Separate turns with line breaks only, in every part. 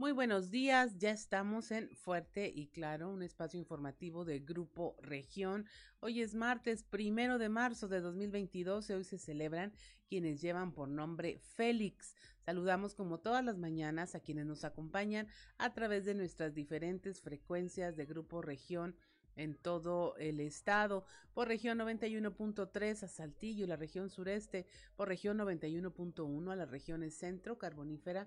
Muy buenos días, ya estamos en Fuerte y Claro, un espacio informativo de Grupo Región. Hoy es martes primero de marzo de 2022 y hoy se celebran quienes llevan por nombre Félix. Saludamos como todas las mañanas a quienes nos acompañan a través de nuestras diferentes frecuencias de Grupo Región en todo el estado, por región 91.3 a Saltillo, la región sureste, por región 91.1 a las regiones centro, carbonífera,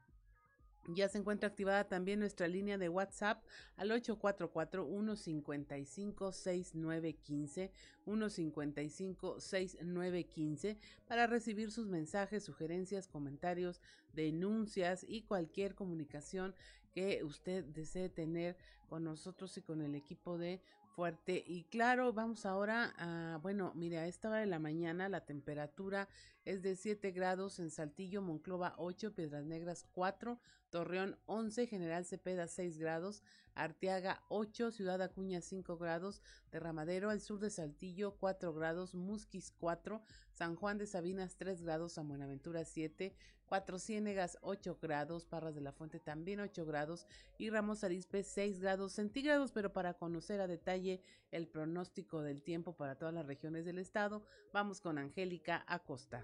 Ya se encuentra activada también nuestra línea de WhatsApp al 844-155-6915, 155-6915, para recibir sus mensajes, sugerencias, comentarios, denuncias y cualquier comunicación que usted desee tener con nosotros y con el equipo de fuerte y claro. Vamos ahora a, bueno, mire, a esta hora de la mañana la temperatura es de 7 grados en Saltillo, Monclova 8, Piedras Negras 4, Torreón 11, General Cepeda 6 grados, Arteaga 8, Ciudad Acuña 5 grados, Derramadero al sur de Saltillo 4 grados, Musquis 4, San Juan de Sabinas 3 grados, San Buenaventura 7, Cuatro Ciénegas 8 grados, Parras de la Fuente también 8 grados y Ramos Arizpe 6 grados centígrados, pero para conocer a detalle el pronóstico del tiempo para todas las regiones del estado, vamos con Angélica Acosta.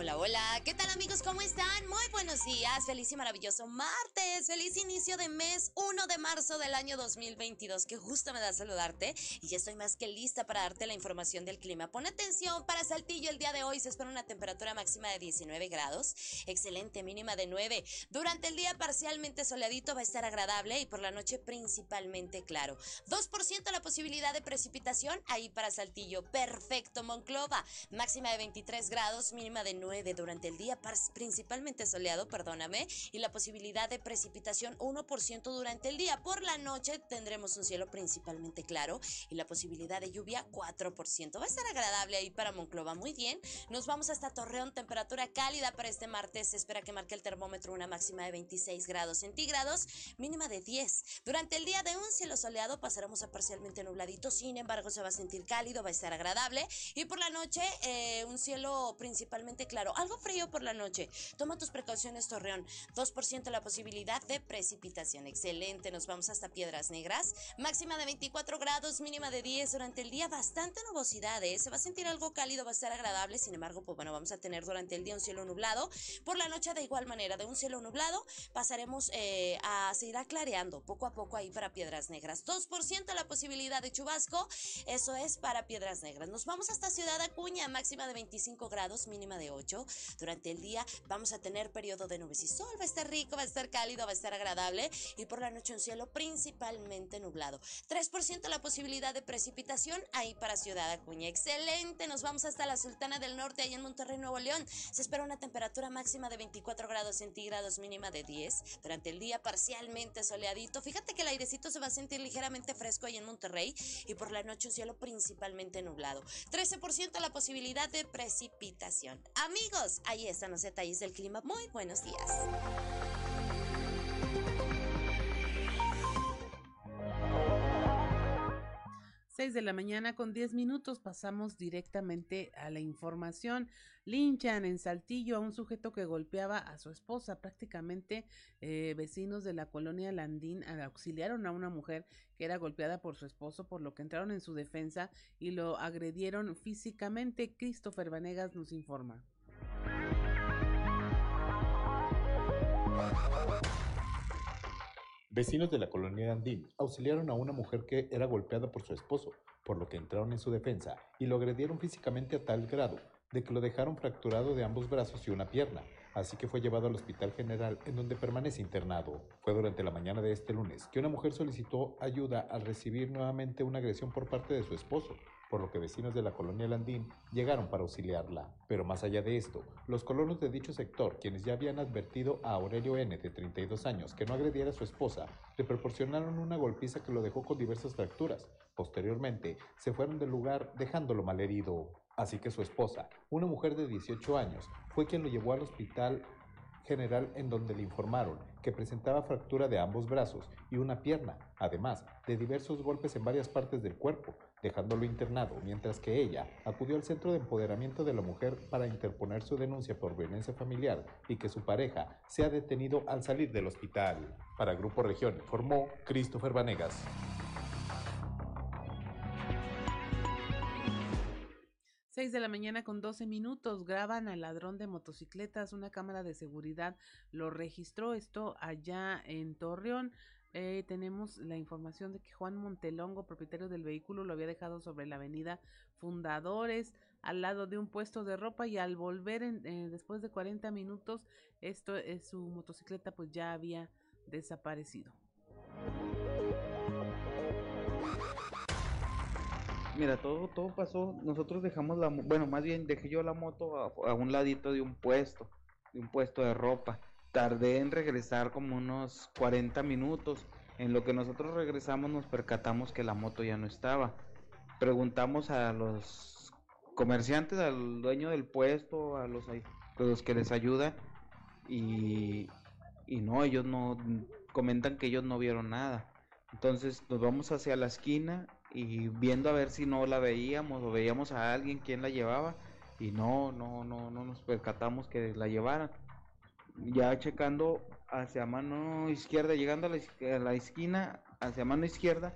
Hola, hola, ¿qué tal amigos? ¿Cómo están? Muy buenos días, feliz y maravilloso martes, feliz inicio de mes 1 de marzo del año 2022. Qué gusto me da saludarte y ya estoy más que lista para darte la información del clima. Pon atención, para Saltillo el día de hoy se espera una temperatura máxima de 19 grados, excelente mínima de 9. Durante el día parcialmente soleadito va a estar agradable y por la noche principalmente claro. 2% la posibilidad de precipitación ahí para Saltillo, perfecto Monclova, máxima de 23 grados, mínima de 9 durante el día, principalmente soleado, perdóname, y la posibilidad de precipitación 1% durante el día. Por la noche tendremos un cielo principalmente claro y la posibilidad de lluvia 4%. Va a estar agradable ahí para Monclova, muy bien. Nos vamos hasta Torreón, temperatura cálida para este martes. Se espera que marque el termómetro una máxima de 26 grados centígrados, mínima de 10. Durante el día de un cielo soleado pasaremos a parcialmente nubladito, sin embargo se va a sentir cálido, va a estar agradable. Y por la noche eh, un cielo principalmente claro algo frío por la noche. Toma tus precauciones, Torreón. 2% la posibilidad de precipitación. Excelente. Nos vamos hasta Piedras Negras. Máxima de 24 grados, mínima de 10 durante el día. Bastante nubosidad, ¿eh? Se va a sentir algo cálido, va a estar agradable. Sin embargo, pues bueno, vamos a tener durante el día un cielo nublado. Por la noche, de igual manera, de un cielo nublado, pasaremos eh, a seguir clareando poco a poco ahí para Piedras Negras. 2% la posibilidad de chubasco. Eso es para Piedras Negras. Nos vamos hasta Ciudad Acuña, máxima de 25 grados, mínima de 8. Durante el día vamos a tener periodo de nubes y sol, va a estar rico, va a estar cálido, va a estar agradable y por la noche un cielo principalmente nublado. 3% la posibilidad de precipitación ahí para Ciudad Acuña. Excelente, nos vamos hasta la Sultana del Norte, ahí en Monterrey, Nuevo León. Se espera una temperatura máxima de 24 grados centígrados, mínima de 10. Durante el día parcialmente soleadito. Fíjate que el airecito se va a sentir ligeramente fresco ahí en Monterrey y por la noche un cielo principalmente nublado. 13% la posibilidad de precipitación. Amigos, ahí están los detalles del clima. Muy buenos días.
6 de la mañana con 10 minutos pasamos directamente a la información. Linchan en Saltillo a un sujeto que golpeaba a su esposa. Prácticamente eh, vecinos de la colonia Landín auxiliaron a una mujer que era golpeada por su esposo, por lo que entraron en su defensa y lo agredieron físicamente. Christopher Vanegas nos informa.
Vecinos de la colonia Andín auxiliaron a una mujer que era golpeada por su esposo, por lo que entraron en su defensa y lo agredieron físicamente a tal grado
de que lo dejaron fracturado de ambos brazos y una pierna, así que fue llevado al Hospital General en donde permanece internado. Fue durante la mañana de este lunes que una mujer solicitó ayuda al recibir nuevamente una agresión por parte de su esposo, por lo que vecinos de la colonia Landín llegaron para auxiliarla. Pero más allá de esto, los colonos de dicho sector, quienes ya habían advertido a Aurelio N., de 32 años, que no agrediera a su esposa, le proporcionaron una golpiza que lo dejó con diversas fracturas. Posteriormente, se fueron del lugar dejándolo malherido. Así que su esposa, una mujer de 18 años, fue quien lo llevó al hospital general en donde le informaron que presentaba fractura de ambos brazos y una pierna, además de diversos golpes en varias partes del cuerpo, dejándolo internado, mientras que ella acudió al Centro de Empoderamiento de la Mujer para interponer su denuncia por violencia familiar y que su pareja sea detenido al salir del hospital. Para Grupo Región informó Christopher Vanegas.
6 de la mañana con 12 minutos graban al ladrón de motocicletas. Una cámara de seguridad lo registró esto allá en Torreón. Eh, tenemos la información de que Juan Montelongo, propietario del vehículo, lo había dejado sobre la avenida Fundadores, al lado de un puesto de ropa y al volver eh, después de 40 minutos, esto es su motocicleta pues ya había desaparecido.
Mira, todo, todo pasó. Nosotros dejamos la, bueno, más bien dejé yo la moto a, un ladito de un puesto, de un puesto de ropa. Tardé en regresar como unos 40 minutos. En lo que nosotros regresamos nos percatamos que la moto ya no estaba. Preguntamos a los comerciantes, al dueño del puesto, a los, los que les ayuda y, y no, ellos no comentan que ellos no vieron nada. Entonces nos vamos hacia la esquina y viendo a ver si no la veíamos o veíamos a alguien quien la llevaba y no, no, no, no nos percatamos que la llevaran. Ya checando hacia mano izquierda, llegando a la, a la esquina, hacia mano izquierda,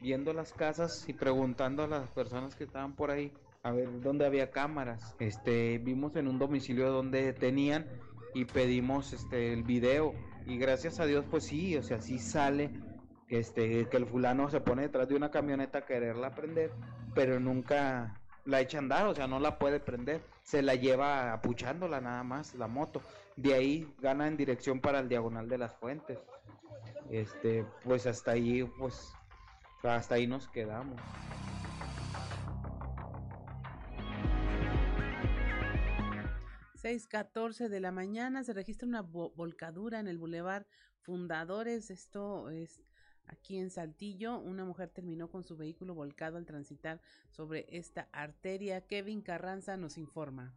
viendo las casas y preguntando a las personas que estaban por ahí a ver dónde había cámaras. Este, vimos en un domicilio donde tenían y pedimos este el video y gracias a Dios pues sí, o sea, sí sale este, que el fulano se pone detrás de una camioneta a quererla prender, pero nunca la echa a andar, o sea, no la puede prender, se la lleva apuchándola nada más la moto. De ahí gana en dirección para el diagonal de las fuentes. Este, pues hasta ahí, pues, hasta ahí nos quedamos.
6:14 de la mañana se registra una volcadura en el bulevar Fundadores. Esto es Aquí en Saltillo, una mujer terminó con su vehículo volcado al transitar sobre esta arteria. Kevin Carranza nos informa.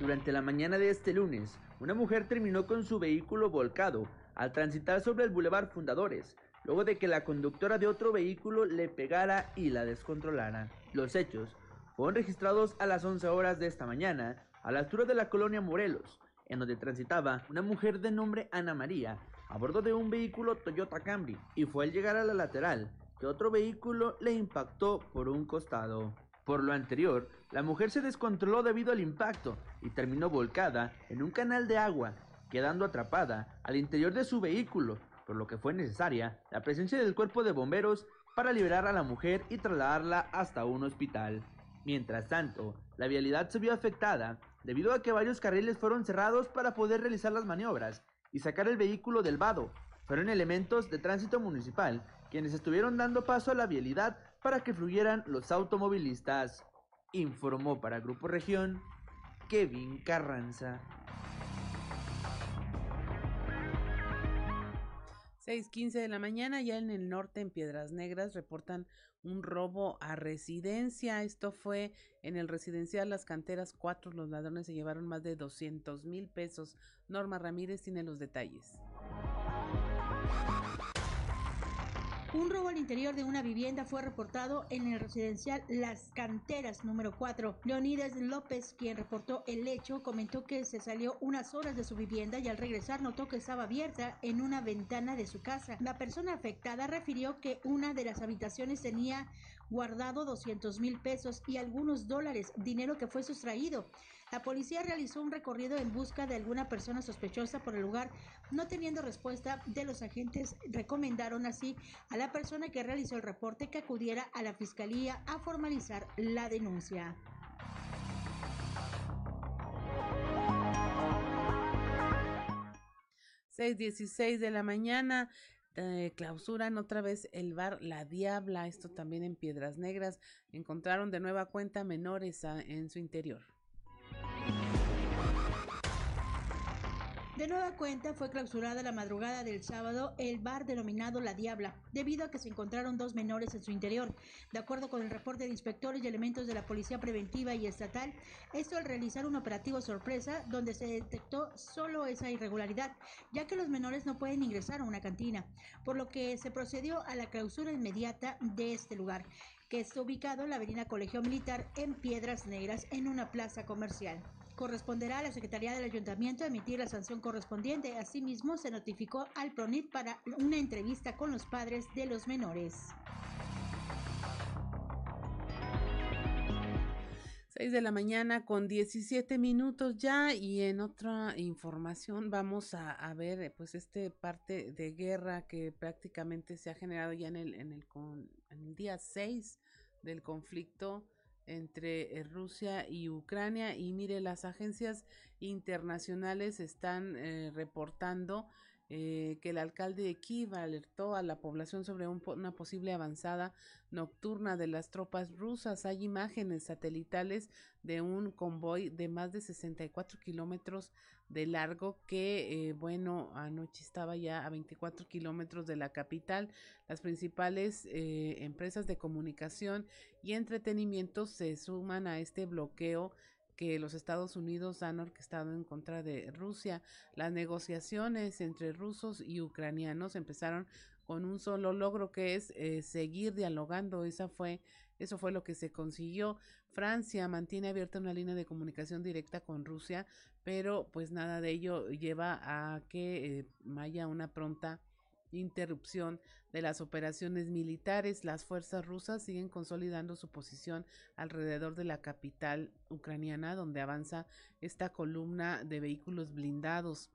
Durante la mañana de este lunes, una mujer terminó con su vehículo volcado al transitar sobre el Boulevard Fundadores, luego de que la conductora de otro vehículo le pegara y la descontrolara. Los hechos fueron registrados a las 11 horas de esta mañana, a la altura de la colonia Morelos, en donde transitaba una mujer de nombre Ana María a bordo de un vehículo Toyota Camry y fue al llegar a la lateral que otro vehículo le impactó por un costado. Por lo anterior, la mujer se descontroló debido al impacto y terminó volcada en un canal de agua, quedando atrapada al interior de su vehículo, por lo que fue necesaria la presencia del cuerpo de bomberos para liberar a la mujer y trasladarla hasta un hospital. Mientras tanto, la vialidad se vio afectada debido a que varios carriles fueron cerrados para poder realizar las maniobras y sacar el vehículo del vado. Fueron elementos de tránsito municipal quienes estuvieron dando paso a la vialidad para que fluyeran los automovilistas. Informó para Grupo Región Kevin Carranza.
6:15 de la mañana, ya en el norte, en Piedras Negras, reportan un robo a residencia. Esto fue en el residencial Las Canteras 4. Los ladrones se llevaron más de 200 mil pesos. Norma Ramírez tiene los detalles.
Un robo al interior de una vivienda fue reportado en el residencial Las Canteras número 4. Leonidas López, quien reportó el hecho, comentó que se salió unas horas de su vivienda y al regresar notó que estaba abierta en una ventana de su casa. La persona afectada refirió que una de las habitaciones tenía guardado 200 mil pesos y algunos dólares, dinero que fue sustraído. La policía realizó un recorrido en busca de alguna persona sospechosa por el lugar, no teniendo respuesta de los agentes, recomendaron así a la persona que realizó el reporte que acudiera a la fiscalía a formalizar la denuncia.
6:16 de la mañana. Eh, clausuran otra vez el bar La Diabla, esto también en Piedras Negras. Encontraron de nueva cuenta menores en su interior.
De nueva cuenta fue clausurada la madrugada del sábado el bar denominado La Diabla, debido a que se encontraron dos menores en su interior. De acuerdo con el reporte de inspectores y elementos de la Policía Preventiva y Estatal, esto al realizar un operativo sorpresa donde se detectó solo esa irregularidad, ya que los menores no pueden ingresar a una cantina, por lo que se procedió a la clausura inmediata de este lugar que está ubicado en la avenida Colegio Militar en Piedras Negras en una plaza comercial corresponderá a la Secretaría del Ayuntamiento emitir la sanción correspondiente. Asimismo, se notificó al PRONIT para una entrevista con los padres de los menores.
6 de la mañana con 17 minutos ya y en otra información vamos a, ver pues este parte de guerra que prácticamente se ha generado ya en el, en el, con, el día 6 del conflicto entre eh, Rusia y Ucrania y mire las agencias internacionales están eh, reportando eh, que el alcalde de Kiev alertó a la población sobre un, una posible avanzada nocturna de las tropas rusas. Hay imágenes satelitales de un convoy de más de 64 kilómetros de largo que, eh, bueno, anoche estaba ya a 24 kilómetros de la capital. Las principales eh, empresas de comunicación y entretenimiento se suman a este bloqueo que los Estados Unidos han orquestado en contra de Rusia. Las negociaciones entre rusos y ucranianos empezaron con un solo logro que es eh, seguir dialogando. Esa fue, eso fue lo que se consiguió. Francia mantiene abierta una línea de comunicación directa con Rusia, pero pues nada de ello lleva a que eh, haya una pronta interrupción de las operaciones militares. Las fuerzas rusas siguen consolidando su posición alrededor de la capital ucraniana, donde avanza esta columna de vehículos blindados.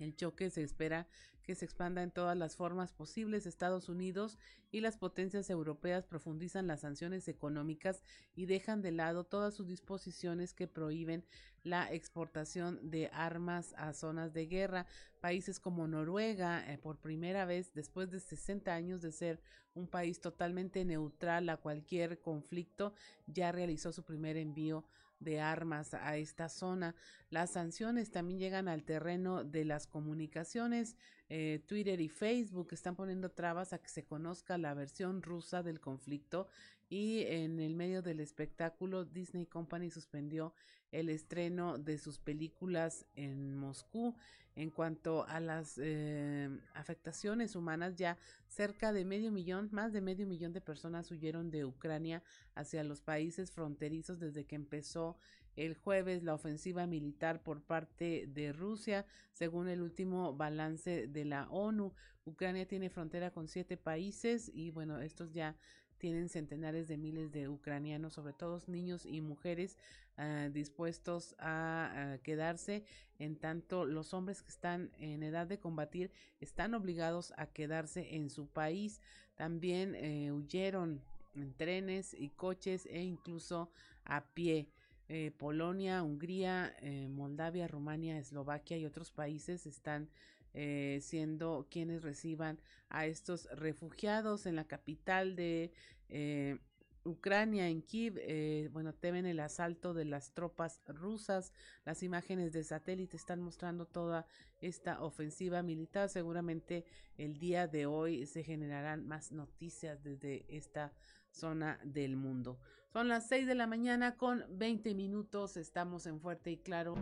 El choque se espera que se expanda en todas las formas posibles. Estados Unidos y las potencias europeas profundizan las sanciones económicas y dejan de lado todas sus disposiciones que prohíben la exportación de armas a zonas de guerra. Países como Noruega, eh, por primera vez después de 60 años de ser un país totalmente neutral a cualquier conflicto, ya realizó su primer envío de armas a esta zona. Las sanciones también llegan al terreno de las comunicaciones. Eh, Twitter y Facebook están poniendo trabas a que se conozca la versión rusa del conflicto y en el medio del espectáculo Disney Company suspendió el estreno de sus películas en Moscú. En cuanto a las eh, afectaciones humanas, ya cerca de medio millón, más de medio millón de personas huyeron de Ucrania hacia los países fronterizos desde que empezó el jueves la ofensiva militar por parte de Rusia, según el último balance de la ONU. Ucrania tiene frontera con siete países y bueno, estos ya tienen centenares de miles de ucranianos, sobre todo niños y mujeres, uh, dispuestos a, a, quedarse, en tanto los hombres que están en edad de combatir están obligados a quedarse en su país. También eh, huyeron en trenes y coches e incluso a pie. Eh, Polonia, Hungría, eh, Moldavia, Rumania, Eslovaquia y otros países están eh, siendo quienes reciban a estos refugiados en la capital de eh, Ucrania, en Kiev, eh, bueno, temen el asalto de las tropas rusas. Las imágenes de satélite están mostrando toda esta ofensiva militar. Seguramente el día de hoy se generarán más noticias desde esta zona del mundo. Son las 6 de la mañana con 20 minutos. Estamos en Fuerte y Claro.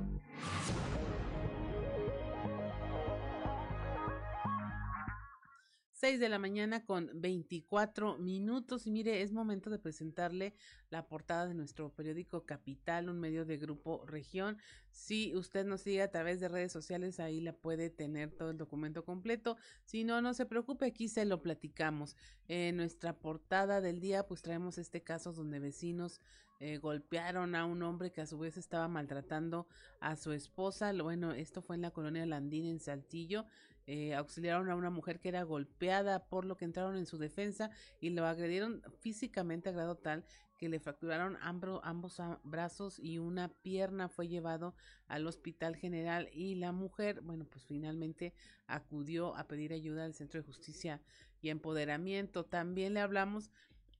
6 de la mañana con 24 minutos. Y mire, es momento de presentarle la portada de nuestro periódico Capital, un medio de Grupo Región. Si usted nos sigue a través de redes sociales, ahí la puede tener todo el documento completo. Si no, no se preocupe, aquí se lo platicamos. En nuestra portada del día, pues traemos este caso donde vecinos eh, golpearon a un hombre que a su vez estaba maltratando a su esposa. Bueno, esto fue en la colonia Landín en Saltillo eh, auxiliaron a una mujer que era golpeada por lo que entraron en su defensa y lo agredieron físicamente a grado tal que le fracturaron ambos, ambos brazos y una pierna fue llevado al hospital general y la mujer, bueno, pues finalmente acudió a pedir ayuda al Centro de Justicia y Empoderamiento. También le hablamos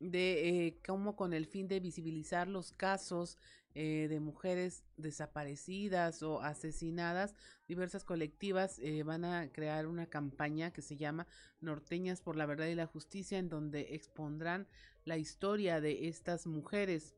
de eh, cómo con el fin de visibilizar los casos eh, de mujeres desaparecidas o asesinadas, diversas colectivas eh, van a crear una campaña que se llama Norteñas por la Verdad y la Justicia, en donde expondrán la historia de estas mujeres.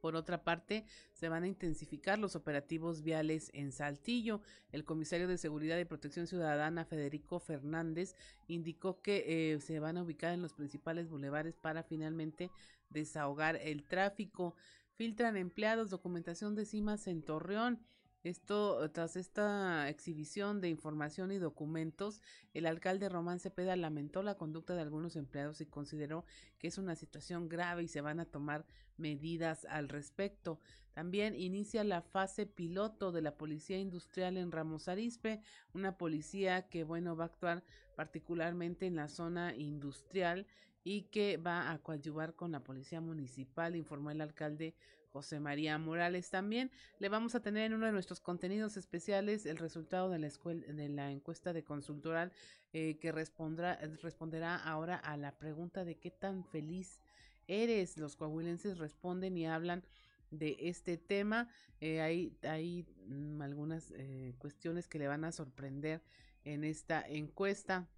Por otra parte, se van a intensificar los operativos viales en Saltillo. El comisario de Seguridad y Protección Ciudadana, Federico Fernández, indicó que eh, se van a ubicar en los principales bulevares para finalmente desahogar el tráfico filtran empleados, documentación de CIMAS en Torreón. Esto, tras esta exhibición de información y documentos, el alcalde Román Cepeda lamentó la conducta de algunos empleados y consideró que es una situación grave y se van a tomar medidas al respecto. También inicia la fase piloto de la Policía Industrial en Ramos Arizpe, una policía que, bueno, va a actuar particularmente en la zona industrial y que va a coadyuvar con la policía municipal, informó el alcalde José María Morales. También le vamos a tener en uno de nuestros contenidos especiales el resultado de la, escuela, de la encuesta de consultoral eh, que respondrá, responderá ahora a la pregunta de qué tan feliz eres. Los coahuilenses responden y hablan de este tema. Eh, hay, hay mm, algunas eh, cuestiones que le van a sorprender en esta encuesta.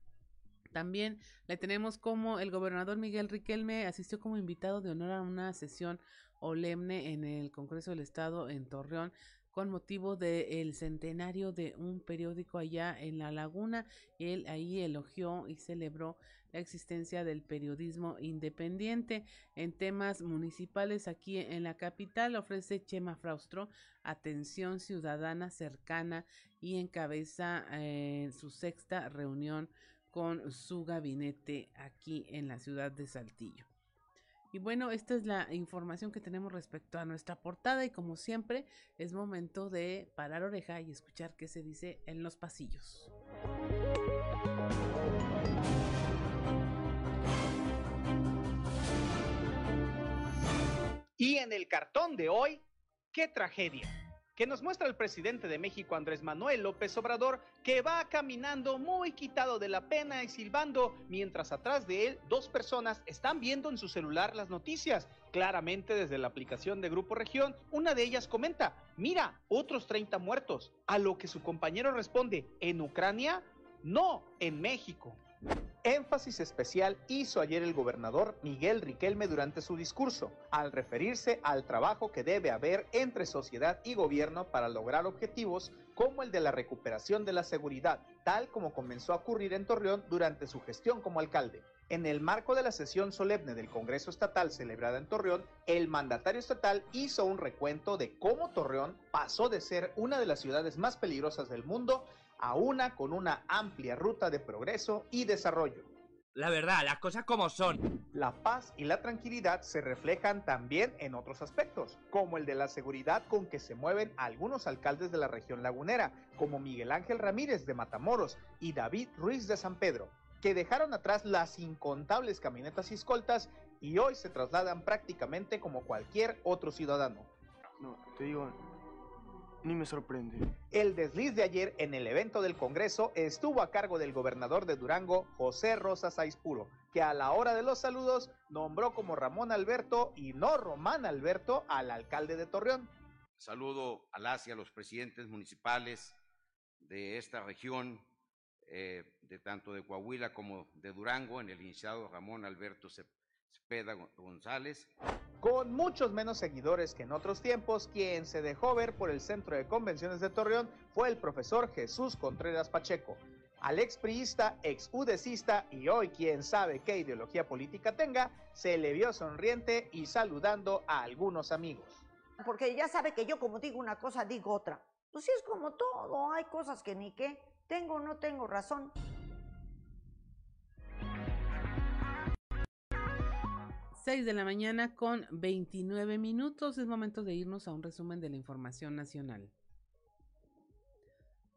También le tenemos como el gobernador Miguel Riquelme asistió como invitado de honor a una sesión olemne en el Congreso del Estado en Torreón con motivo del centenario de un periódico allá en La Laguna. Él ahí elogió y celebró la existencia del periodismo independiente en temas municipales aquí en la capital. Ofrece Chema Fraustro atención ciudadana cercana y encabeza eh, su sexta reunión con su gabinete aquí en la ciudad de Saltillo. Y bueno, esta es la información que tenemos respecto a nuestra portada y como siempre es momento de parar oreja y escuchar qué se dice en los pasillos.
Y en el cartón de hoy, qué tragedia que nos muestra el presidente de México, Andrés Manuel López Obrador, que va caminando muy quitado de la pena y silbando, mientras atrás de él dos personas están viendo en su celular las noticias. Claramente desde la aplicación de Grupo Región, una de ellas comenta, mira, otros 30 muertos, a lo que su compañero responde, ¿en Ucrania? No, en México. Énfasis especial hizo ayer el gobernador Miguel Riquelme durante su discurso, al referirse al trabajo que debe haber entre sociedad y gobierno para lograr objetivos como el de la recuperación de la seguridad, tal como comenzó a ocurrir en Torreón durante su gestión como alcalde. En el marco de la sesión solemne del Congreso Estatal celebrada en Torreón, el mandatario estatal hizo un recuento de cómo Torreón pasó de ser una de las ciudades más peligrosas del mundo a una con una amplia ruta de progreso y desarrollo.
La verdad, las cosas como son.
La paz y la tranquilidad se reflejan también en otros aspectos, como el de la seguridad con que se mueven algunos alcaldes de la región lagunera, como Miguel Ángel Ramírez de Matamoros y David Ruiz de San Pedro, que dejaron atrás las incontables camionetas y escoltas y hoy se trasladan prácticamente como cualquier otro ciudadano.
No, te digo, ni me sorprende.
El desliz de ayer en el evento del Congreso estuvo a cargo del gobernador de Durango, José Rosa Saizpuro, que a la hora de los saludos nombró como Ramón Alberto y no Román Alberto al alcalde de Torreón.
Saludo a las y a los presidentes municipales de esta región, eh, de tanto de Coahuila como de Durango, en el iniciado Ramón Alberto Cepeda González.
Con muchos menos seguidores que en otros tiempos, quien se dejó ver por el Centro de Convenciones de Torreón fue el profesor Jesús Contreras Pacheco. al ex priista, ex udecista y hoy quien sabe qué ideología política tenga, se le vio sonriente y saludando a algunos amigos.
Porque ya sabe que yo como digo una cosa, digo otra. Pues sí es como todo, hay cosas que ni qué, tengo o no tengo razón.
6 de la mañana con 29 minutos. Es momento de irnos a un resumen de la información nacional.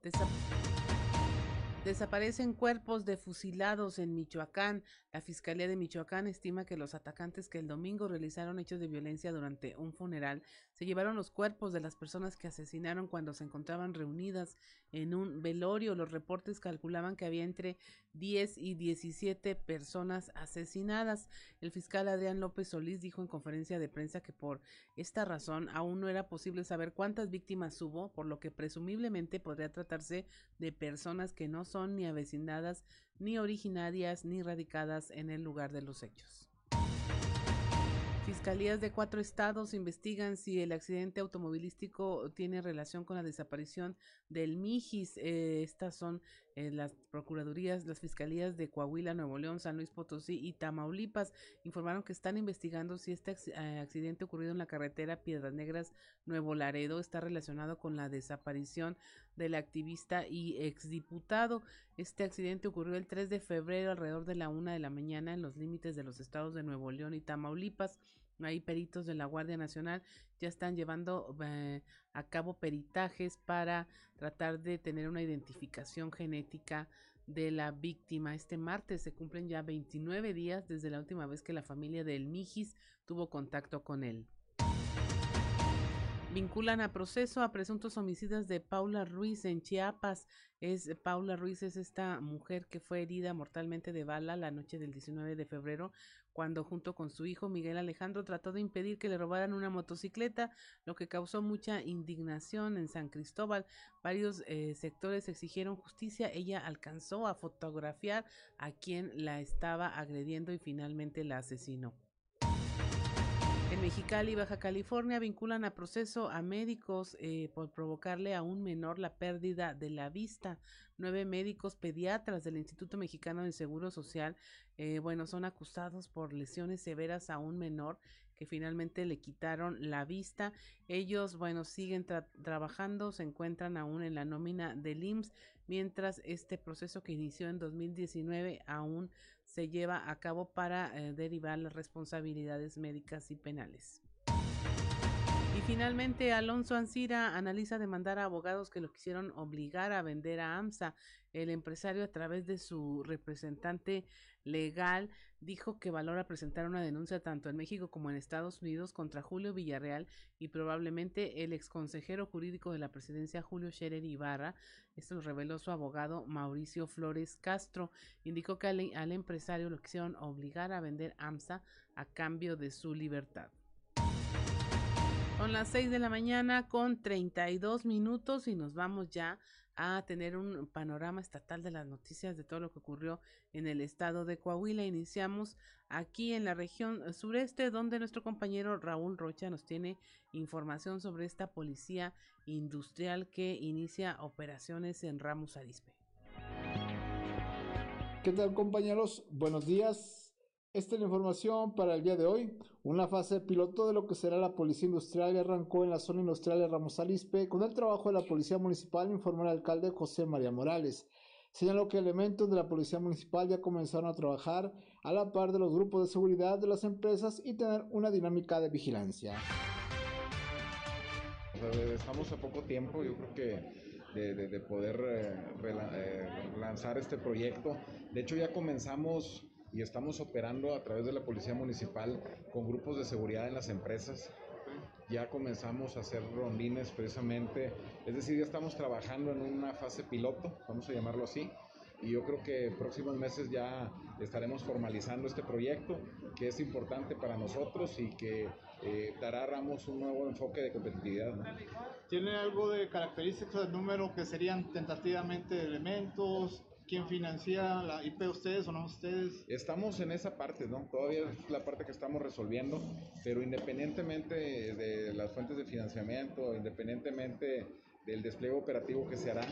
Desap Desaparecen cuerpos de fusilados en Michoacán. La Fiscalía de Michoacán estima que los atacantes que el domingo realizaron hechos de violencia durante un funeral se llevaron los cuerpos de las personas que asesinaron cuando se encontraban reunidas en un velorio. Los reportes calculaban que había entre 10 y 17 personas asesinadas. El fiscal Adrián López Solís dijo en conferencia de prensa que por esta razón aún no era posible saber cuántas víctimas hubo, por lo que presumiblemente podría tratarse de personas que no son ni avecinadas, ni originarias, ni radicadas en el lugar de los hechos. Fiscalías de cuatro estados investigan si el accidente automovilístico tiene relación con la desaparición del Mijis. Eh, estas son eh, las procuradurías, las fiscalías de Coahuila, Nuevo León, San Luis Potosí y Tamaulipas. Informaron que están investigando si este eh, accidente ocurrido en la carretera Piedras Negras, Nuevo Laredo, está relacionado con la desaparición del activista y exdiputado. Este accidente ocurrió el 3 de febrero alrededor de la una de la mañana en los límites de los estados de Nuevo León y Tamaulipas. Ahí peritos de la Guardia Nacional ya están llevando eh, a cabo peritajes para tratar de tener una identificación genética de la víctima. Este martes se cumplen ya 29 días desde la última vez que la familia del Mijis tuvo contacto con él. Vinculan a proceso a presuntos homicidas de Paula Ruiz en Chiapas. Es Paula Ruiz es esta mujer que fue herida mortalmente de bala la noche del 19 de febrero cuando junto con su hijo Miguel Alejandro trató de impedir que le robaran una motocicleta, lo que causó mucha indignación en San Cristóbal. Varios eh, sectores exigieron justicia. Ella alcanzó a fotografiar a quien la estaba agrediendo y finalmente la asesinó. En Mexicali, Baja California, vinculan a proceso a médicos eh, por provocarle a un menor la pérdida de la vista. Nueve médicos pediatras del Instituto Mexicano de Seguro Social, eh, bueno, son acusados por lesiones severas a un menor que finalmente le quitaron la vista. Ellos, bueno, siguen trabajando, se encuentran aún en la nómina del IMSS, mientras este proceso que inició en 2019 aún se lleva a cabo para eh, derivar las responsabilidades médicas y penales. Finalmente, Alonso Ancira analiza demandar a abogados que lo quisieron obligar a vender a AMSA. El empresario, a través de su representante legal, dijo que valora presentar una denuncia tanto en México como en Estados Unidos contra Julio Villarreal y probablemente el exconsejero jurídico de la presidencia Julio Scherer Ibarra. Esto lo reveló su abogado Mauricio Flores Castro. Indicó que al, al empresario lo quisieron obligar a vender AMSA a cambio de su libertad. Son las 6 de la mañana con 32 minutos y nos vamos ya a tener un panorama estatal de las noticias de todo lo que ocurrió en el estado de Coahuila. Iniciamos aquí en la región sureste, donde nuestro compañero Raúl Rocha nos tiene información sobre esta policía industrial que inicia operaciones en Ramos Arizpe.
¿Qué tal compañeros? Buenos días. Esta es la información para el día de hoy. Una fase piloto de lo que será la Policía Industrial arrancó en la zona industrial de Ramos Arizpe con el trabajo de la Policía Municipal, informó el alcalde José María Morales. Señaló que elementos de la Policía Municipal ya comenzaron a trabajar a la par de los grupos de seguridad de las empresas y tener una dinámica de vigilancia.
Estamos a poco tiempo, yo creo que de, poder eh, eh, lanzar este proyecto. De hecho, ya comenzamos y estamos operando a través de la Policía Municipal con grupos de seguridad en las empresas. Ya comenzamos a hacer rondines precisamente, es decir, ya estamos trabajando en una fase piloto, vamos a llamarlo así, y yo creo que próximos meses ya estaremos formalizando este proyecto que es importante para nosotros y que eh, dará a Ramos un nuevo enfoque de competitividad.
¿Tiene algo de características del número que serían tentativamente elementos, quién financia la IP ustedes o no ustedes?
Estamos en esa parte, ¿no? Todavía es la parte que estamos resolviendo, pero independientemente de las fuentes de financiamiento, independientemente del despliegue operativo que se hará,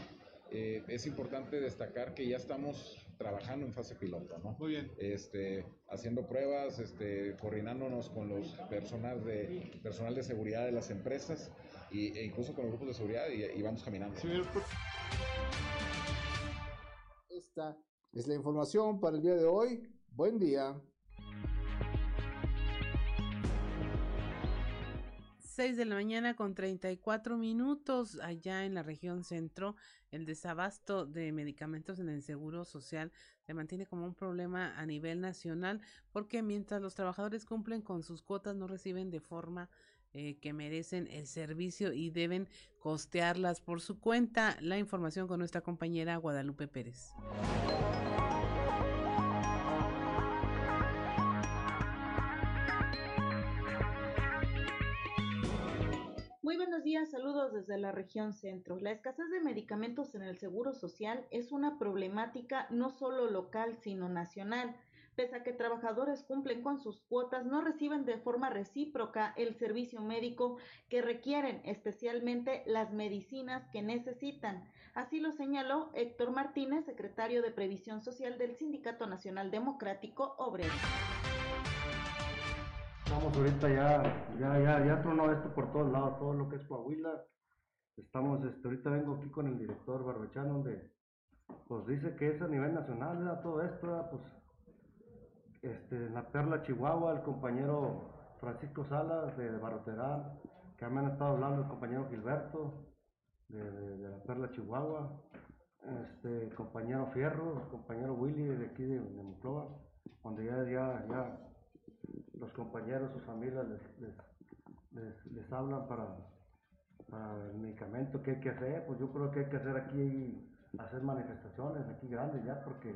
eh, es importante destacar que ya estamos trabajando en fase piloto, ¿no?
Muy bien.
Este, haciendo pruebas, este, coordinándonos con los personal de, personal de seguridad de las empresas y, e incluso con los grupos de seguridad y, y vamos caminando.
Esta es la información para el día de hoy. Buen día.
6 de la mañana con 34 minutos allá en la región centro. El desabasto de medicamentos en el Seguro Social se mantiene como un problema a nivel nacional porque mientras los trabajadores cumplen con sus cuotas no reciben de forma eh, que merecen el servicio y deben costearlas por su cuenta. La información con nuestra compañera Guadalupe Pérez.
Muy buenos días, saludos desde la región centro. La escasez de medicamentos en el Seguro Social es una problemática no solo local, sino nacional. Pese a que trabajadores cumplen con sus cuotas, no reciben de forma recíproca el servicio médico que requieren, especialmente las medicinas que necesitan. Así lo señaló Héctor Martínez, secretario de Previsión Social del Sindicato Nacional Democrático Obrero.
Estamos ahorita ya, ya, ya, ya tronó esto por todos lados, todo lo que es Coahuila. Estamos, este, ahorita vengo aquí con el director Barbechano, donde pues dice que es a nivel nacional, ¿verdad? todo esto, pues este, en la Perla Chihuahua, el compañero Francisco Salas de Barroterán, que me han estado hablando el compañero Gilberto de, de- la Perla Chihuahua, este, el compañero Fierro, el compañero Willy de aquí de, de donde ya, ya, ya los compañeros, sus familias les, les, les- les hablan para, para el medicamento que hay que hacer, pues yo creo que hay que hacer aquí, hacer manifestaciones aquí grandes ya, porque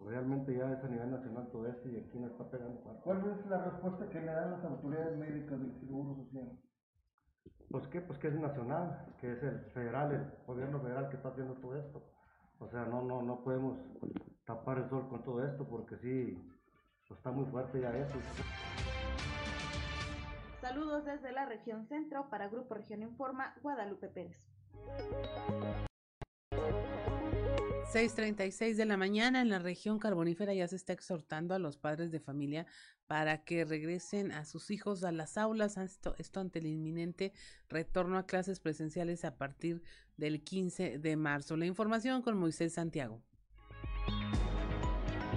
realmente ya es a nivel nacional todo esto y aquí no está pegando fuerte.
¿Cuál es la respuesta que le dan las autoridades médicas del Seguro Social?
Pues que, pues que es nacional, que es el federal, el gobierno federal que está haciendo todo esto. O sea, no, no, no podemos tapar el sol con todo esto porque sí, pues está muy fuerte ya esto.
Saludos desde la región centro para Grupo Región Informa, Guadalupe Pérez.
6:36 de la mañana en la región carbonífera ya se está exhortando a los padres de familia para que regresen a sus hijos a las aulas, esto, ante el inminente retorno a clases presenciales a partir del 15 de marzo. La información con Moisés Santiago.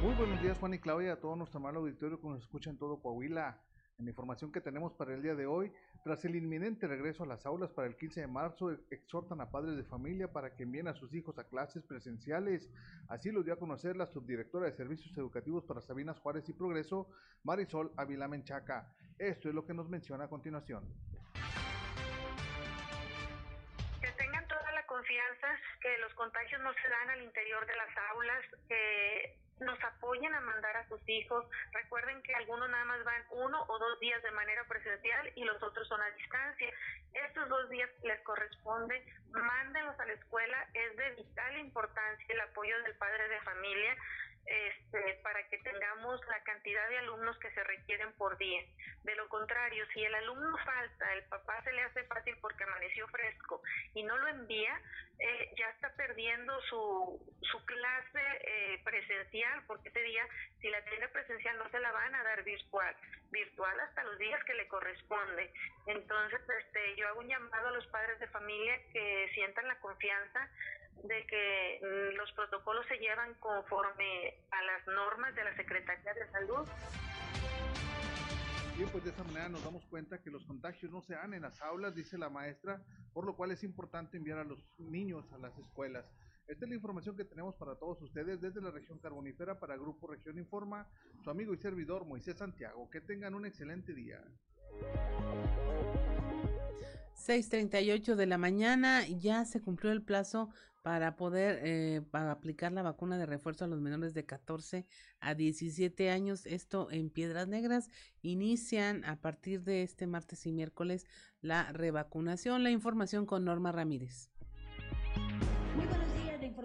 Muy buenos días, Juan y Claudia, a todo nuestro amable auditorio que nos escucha en todo Coahuila. En la información que tenemos para el día de hoy, tras el inminente regreso a las aulas para el 15 de marzo, ex- exhortan a padres de familia para que envíen a sus hijos a clases presenciales. Así lo dio a conocer la subdirectora de Servicios Educativos para Sabinas Juárez y Progreso, Marisol Ávila Menchaca. Esto es lo que nos menciona a continuación.
que tengan toda la confianza, que los contagios no se dan al interior de las aulas, que nos apoyen a mandar a sus hijos. Recuerden que algunos nada más van uno o dos días de manera presencial y los otros son a distancia. Estos dos días les corresponde, mándenlos a la escuela. Es de vital importancia el apoyo del padre de familia este, para que tengamos la cantidad de alumnos que se requieren por día. De lo contrario, si el alumno falta, el papá se le hace fácil porque amaneció fresco y no lo envía, eh, ya está perdiendo su, su clase eh, presencial, porque ese día, si la tiene presencial, no se la van a dar virtual, virtual hasta los días que le corresponde. Entonces, este, yo hago un llamado a los padres de familia que sientan la confianza de que mm, los protocolos se llevan conforme a las normas de la Secretaría de Salud.
Bien, pues de esta manera nos damos cuenta que los contagios no se dan en las aulas, dice la maestra, por lo cual es importante enviar a los niños a las escuelas. Esta es la información que tenemos para todos ustedes desde la región carbonífera para Grupo Región Informa, su amigo y servidor Moisés Santiago. Que tengan un excelente día.
6:38 de la mañana ya se cumplió el plazo para poder eh, aplicar la vacuna de refuerzo a los menores de 14 a 17 años. Esto en Piedras Negras inician a partir de este martes y miércoles la revacunación. La información con Norma Ramírez.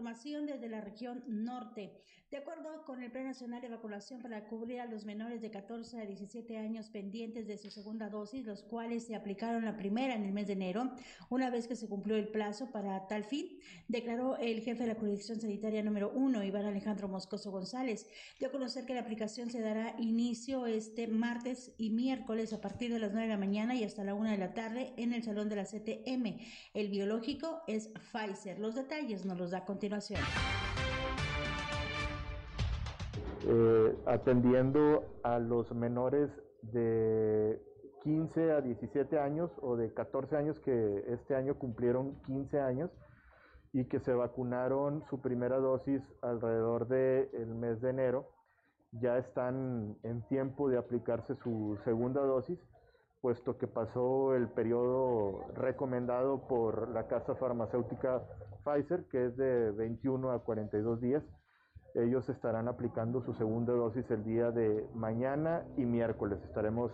Información desde la región norte. De acuerdo con el Plan Nacional de Vacunación para cubrir a los menores de 14 a 17 años pendientes de su segunda dosis, los cuales se aplicaron la primera en el mes de enero, una vez que se cumplió el plazo para tal fin, declaró el jefe de la jurisdicción sanitaria número uno, Iván Alejandro Moscoso González. Dio a conocer que la aplicación se dará inicio este martes y miércoles a partir de las 9 de la mañana y hasta la 1 de la tarde en el salón de la CTM. El biológico es Pfizer. Los detalles nos los da a continuación.
Eh, atendiendo a los menores de 15 a 17 años o de 14 años que este año cumplieron 15 años y que se vacunaron su primera dosis alrededor del mes de enero, ya están en tiempo de aplicarse su segunda dosis, puesto que pasó el periodo recomendado por la casa farmacéutica Pfizer, que es de 21 a 42 días ellos estarán aplicando su segunda dosis el día de mañana y miércoles. Estaremos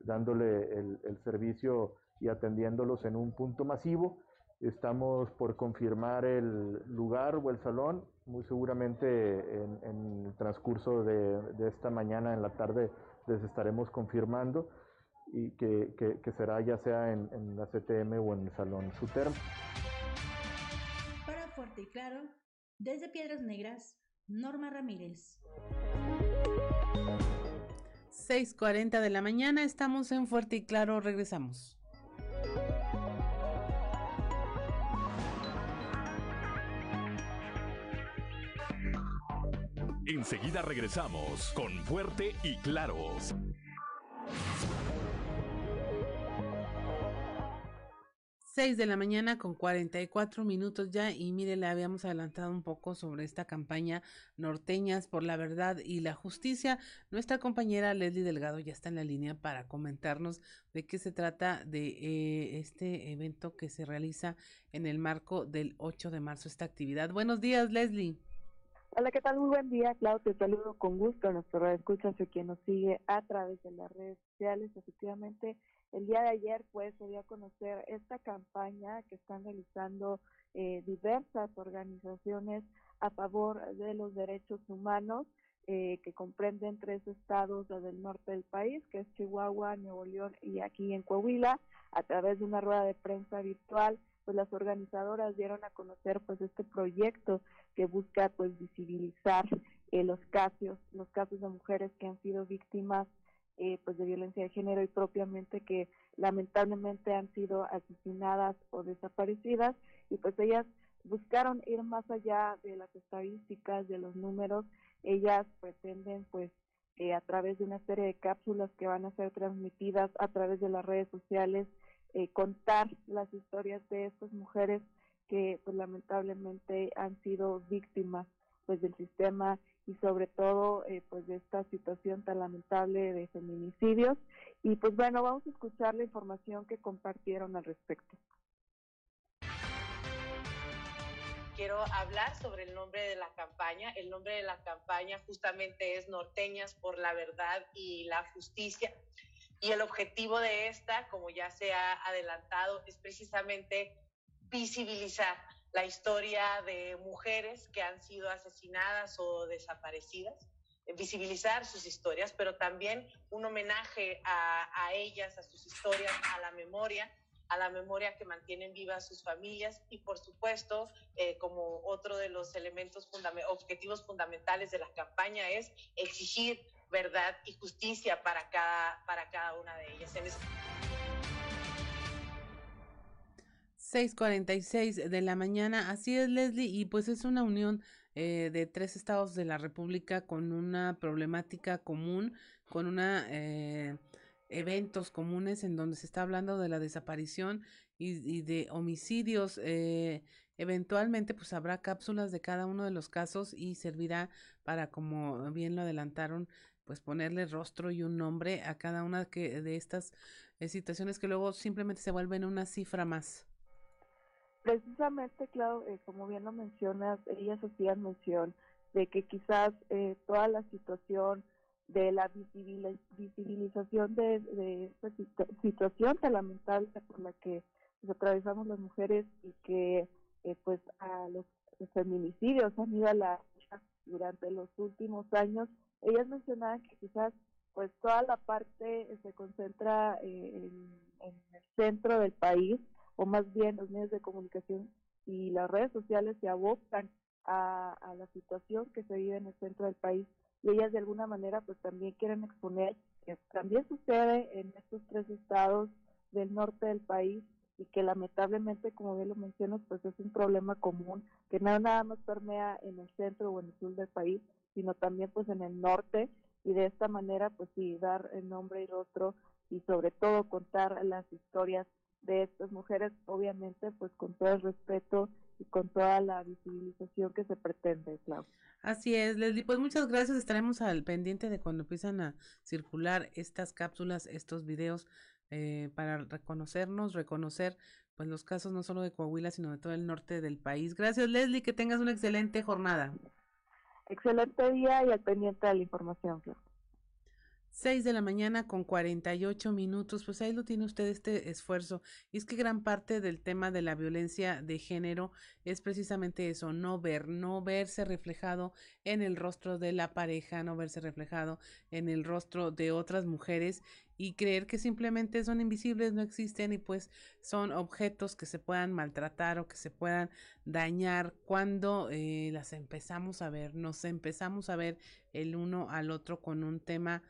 dándole el, servicio y atendiéndolos en un punto masivo. Estamos por confirmar el lugar o el salón. Muy seguramente en, el transcurso de, esta mañana, en la tarde, les estaremos confirmando y que, será ya sea en, en, la CTM o en el salón Suterm.
Y Claro, desde Piedras Negras, Norma Ramírez.
6:40 de la mañana, estamos en Fuerte y Claro, regresamos.
Enseguida regresamos con Fuerte y Claro.
6 de la mañana con 44 minutos ya y mire, le habíamos adelantado un poco sobre esta campaña Norteñas por la Verdad y la Justicia. Nuestra compañera Leslie Delgado ya está en la línea para comentarnos de qué se trata de eh, este evento que se realiza en el marco del 8 de marzo, esta actividad. Buenos días, Leslie.
Hola, ¿qué tal? Muy buen día, Claudio. Te saludo con gusto a nuestro escuchas y quien nos sigue a través de las redes sociales. Efectivamente, el día de ayer pues se dio a conocer esta campaña que están realizando eh, diversas organizaciones a favor de los derechos humanos eh, que comprenden tres estados del norte del país, que es Chihuahua, Nuevo León y aquí en Coahuila, a través de una rueda de prensa virtual, pues las organizadoras dieron a conocer pues este proyecto que busca pues visibilizar eh, los casos, los casos de mujeres que han sido víctimas eh, pues de violencia de género y propiamente que lamentablemente han sido asesinadas o desaparecidas y pues ellas buscaron ir más allá de las estadísticas, de los números, ellas pretenden pues eh, a través de una serie de cápsulas que van a ser transmitidas a través de las redes sociales, eh, contar las historias de estas mujeres que pues lamentablemente han sido víctimas pues del sistema y sobre todo eh, pues de esta situación tan lamentable de feminicidios y pues bueno vamos a escuchar la información que compartieron al respecto
quiero hablar sobre el nombre de la campaña. El nombre de la campaña justamente es Norteñas por la Verdad y la Justicia. Y el objetivo de esta, como ya se ha adelantado, es precisamente visibilizar la historia de mujeres que han sido asesinadas o desaparecidas, eh, visibilizar sus historias, pero también un homenaje a, ellas, a sus historias, a la memoria, a la memoria que mantienen vivas sus familias y por supuesto, eh, como otro de los elementos objetivos fundamentales de la campaña es exigir verdad y justicia para cada, para cada una de ellas.
6:46 de la mañana. Así es, Leslie, y pues es una unión eh, de tres estados de la República con una problemática común, con una eh, eventos comunes en donde se está hablando de la desaparición y, de homicidios. Eh, eventualmente, pues habrá cápsulas de cada uno de los casos y servirá para, como bien lo adelantaron, pues ponerle rostro y un nombre a cada una que, de estas situaciones que luego simplemente se vuelven una cifra más.
Precisamente, claro, eh, como bien lo mencionas, ellas hacían mención de que quizás eh, toda la situación de la visibilización de, de esta situación tan lamentable por la que nos atravesamos las mujeres y que eh, pues a los feminicidios han ido a la durante los últimos años. Ellas mencionaban que quizás pues toda la parte se concentra en, en el centro del país, o más bien los medios de comunicación y las redes sociales se abocan a, la situación que se vive en el centro del país. Y ellas de alguna manera pues también quieren exponer que también sucede en estos tres estados del norte del país y que lamentablemente, como bien lo mencionas, pues es un problema común que no nada más permea en el centro o en el sur del país, sino también pues en el norte. Y de esta manera pues sí dar el nombre y rostro y sobre todo contar las historias de estas mujeres, obviamente pues con todo el respeto y con toda la visibilización que se pretende, Clau.
Así es, Leslie. Pues muchas gracias. Estaremos al pendiente de cuando empiezan a circular estas cápsulas, estos videos, eh, para reconocernos, reconocer pues los casos no solo de Coahuila, sino de todo el norte del país. Gracias, Leslie. Que tengas una excelente jornada.
Excelente día y al pendiente de la información, Clau.
6 de la mañana con 48 minutos, pues ahí lo tiene usted este esfuerzo. Y es que gran parte del tema de la violencia de género es precisamente eso, no ver, no verse reflejado en el rostro de la pareja, no verse reflejado en el rostro de otras mujeres y creer que simplemente son invisibles, no existen y pues son objetos que se puedan maltratar o que se puedan dañar cuando eh, las empezamos a ver, nos empezamos a ver el uno al otro con un tema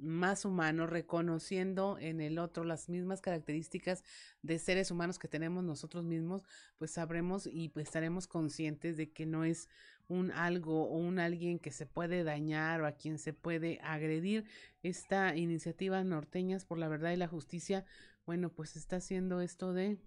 más humano, reconociendo en el otro las mismas características de seres humanos que tenemos nosotros mismos, pues sabremos y pues estaremos conscientes de que no es un algo o un alguien que se puede dañar o a quien se puede agredir. Esta iniciativa norteñas por la verdad y la justicia, bueno, pues está haciendo esto de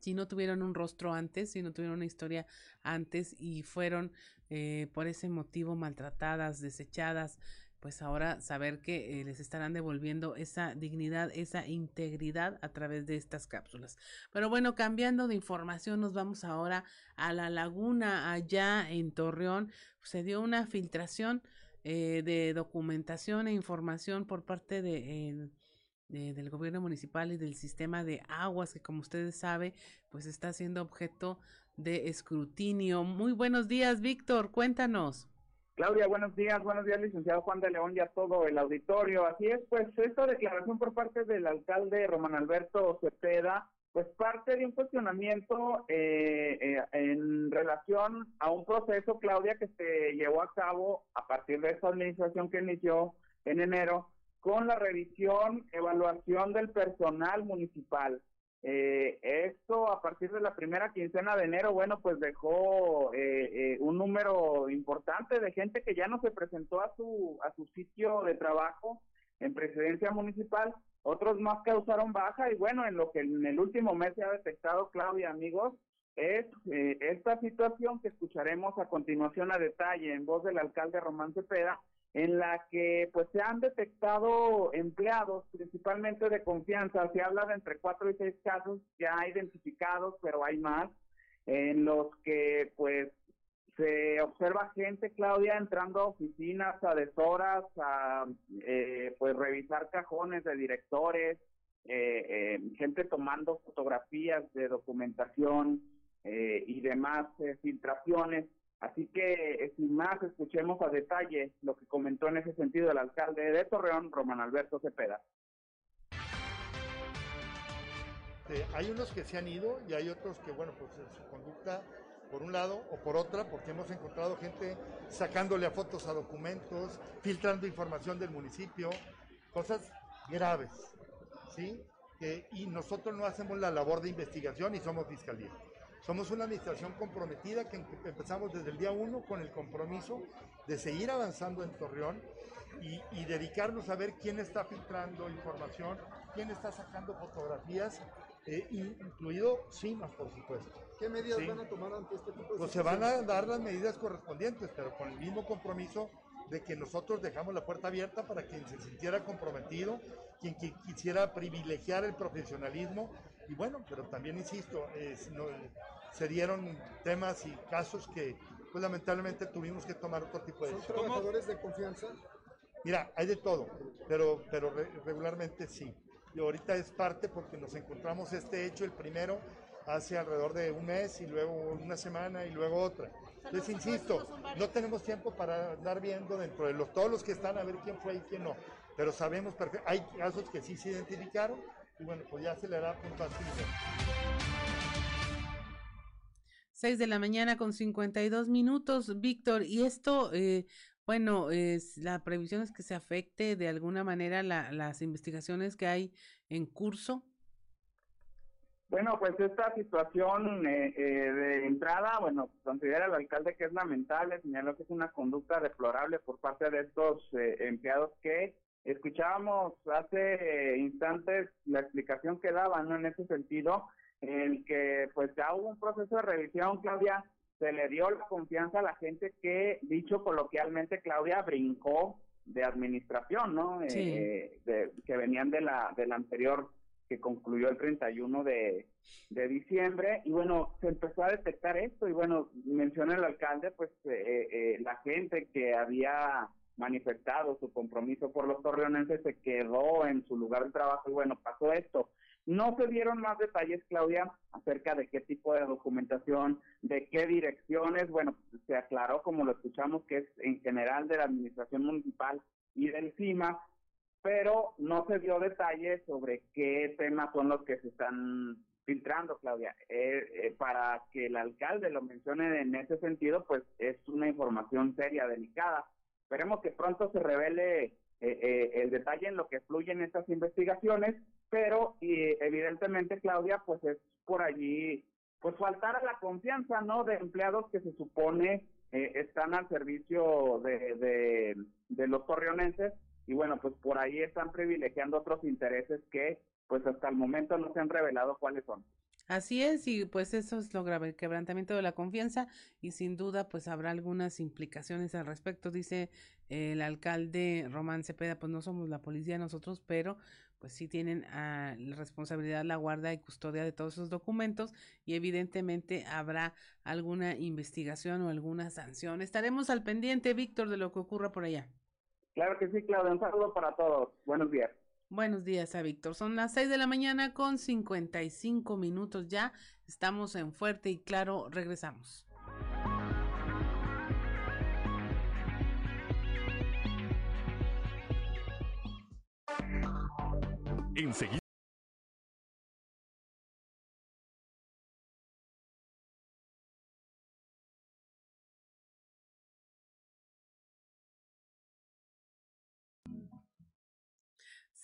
si no tuvieron un rostro antes, si no tuvieron una historia antes y fueron eh, por ese motivo maltratadas, desechadas, pues ahora saber que eh, les estarán devolviendo esa dignidad, esa integridad a través de estas cápsulas. Pero bueno, cambiando de información, nos vamos ahora a la laguna allá en Torreón. Se dio una filtración eh, de documentación e información por parte de, de, del gobierno municipal y del sistema de aguas que como ustedes saben, pues está siendo objeto de escrutinio. Muy buenos días, Víctor, cuéntanos.
Claudia, buenos días, buenos días, licenciado Juan de León y a todo el auditorio. Así es, pues esta declaración por parte del alcalde Román Alberto Cepeda, pues parte de un cuestionamiento eh, eh, en relación a un proceso, Claudia, que se llevó a cabo a partir de esta administración que inició en enero con la revisión, evaluación del personal municipal. Eh, esto a partir de la primera quincena de enero, bueno, pues dejó eh, eh, un número importante de gente que ya no se presentó a su, a su sitio de trabajo en presidencia municipal, otros más causaron baja y bueno, en lo que en el último mes se ha detectado, Claudia, amigos, es eh, esta situación que escucharemos a continuación a detalle en voz del alcalde Román Cepeda, en la que pues se han detectado empleados principalmente de confianza, se habla de entre cuatro y seis casos ya identificados, pero hay más, en los que pues se observa gente, Claudia, entrando a oficinas a deshoras, a eh, pues revisar cajones de directores, eh, eh, gente tomando fotografías de documentación eh, y demás eh, filtraciones. Así que, eh, sin más, escuchemos a detalle lo que comentó en ese sentido el alcalde de Torreón, Román Alberto Cepeda.
Eh, hay unos que se han ido y hay otros que, bueno, pues su conducta, por un lado o por otra, porque hemos encontrado gente sacándole a fotos a documentos, filtrando información del municipio, cosas graves, ¿sí? Que, y nosotros no hacemos la labor de investigación y somos fiscalía. Somos una administración comprometida que empezamos desde el día uno con el compromiso de seguir avanzando en Torreón y, y, dedicarnos a ver quién está filtrando información, quién está sacando fotografías, eh, incluido CIMAS, por supuesto.
¿Qué medidas
Sí.
van a tomar ante este tipo de
Pues se van a dar las medidas correspondientes, pero con el mismo compromiso de que nosotros dejamos la puerta abierta para quien se sintiera comprometido, quien qui- quisiera privilegiar el profesionalismo. Y bueno, pero también insisto, es- no, se dieron temas y casos que pues lamentablemente tuvimos que tomar otro tipo de
¿Son trabajadores de confianza?
Mira, hay de todo, pero, pero re- regularmente sí. Y ahorita es parte porque nos encontramos este hecho, el primero, hace alrededor de un mes y luego una semana y luego otra. Entonces, insisto, no tenemos tiempo para andar viendo dentro de los, todos los que están a ver quién fue y quién no, pero sabemos perfecto, hay casos que sí se identificaron y bueno, pues ya se le da punto a
6 de la mañana con 52 minutos, Víctor, y esto, eh, bueno, es, la previsión es que se afecte de alguna manera la, las investigaciones que hay en curso.
Bueno, pues esta situación eh, eh, de entrada, bueno, considera el alcalde que es lamentable, señaló que es una conducta deplorable por parte de estos eh, empleados que escuchábamos hace instantes la explicación que daban, ¿no? En ese sentido, en que pues ya hubo un proceso de revisión, Claudia, se le dio la confianza a la gente que, dicho coloquialmente, Claudia brincó de administración, ¿no?
Sí.
de, que venían de la, de la anterior que concluyó el 31 de, de diciembre y bueno, se empezó a detectar esto y bueno, menciona el alcalde pues eh, eh, la gente que había manifestado su compromiso por los torreonenses se quedó en su lugar de trabajo y bueno, pasó esto. No se dieron más detalles, Claudia, acerca de qué tipo de documentación, de qué direcciones. Bueno, se aclaró, como lo escuchamos, que es en general de la administración municipal y del CIMA, pero no se dio detalles sobre qué temas son los que se están filtrando, Claudia. Eh, eh, para que el alcalde lo mencione en ese sentido, pues es una información seria, delicada. Esperemos que pronto se revele eh, el detalle en lo que fluyen estas investigaciones, pero evidentemente, Claudia, pues es por allí, pues faltar a la confianza, ¿no? De empleados que se supone están al servicio de, de, de los torreonenses y bueno, pues por ahí están privilegiando otros intereses que pues hasta el momento no se han revelado cuáles son.
Así es, y pues eso es lo grave, el quebrantamiento de la confianza y sin duda pues habrá algunas implicaciones al respecto, dice el alcalde Román Cepeda, pues no somos la policía nosotros, pero pues sí tienen ah, la responsabilidad, la guarda y custodia de todos esos documentos y evidentemente habrá alguna investigación o alguna sanción. Estaremos al pendiente, Víctor, de lo que ocurra por allá.
Claro que sí, Claudia. Un saludo para todos. Buenos días.
Buenos días a Víctor. Son las 6 de la mañana con 55 minutos ya. Estamos en Fuerte y Claro. Regresamos.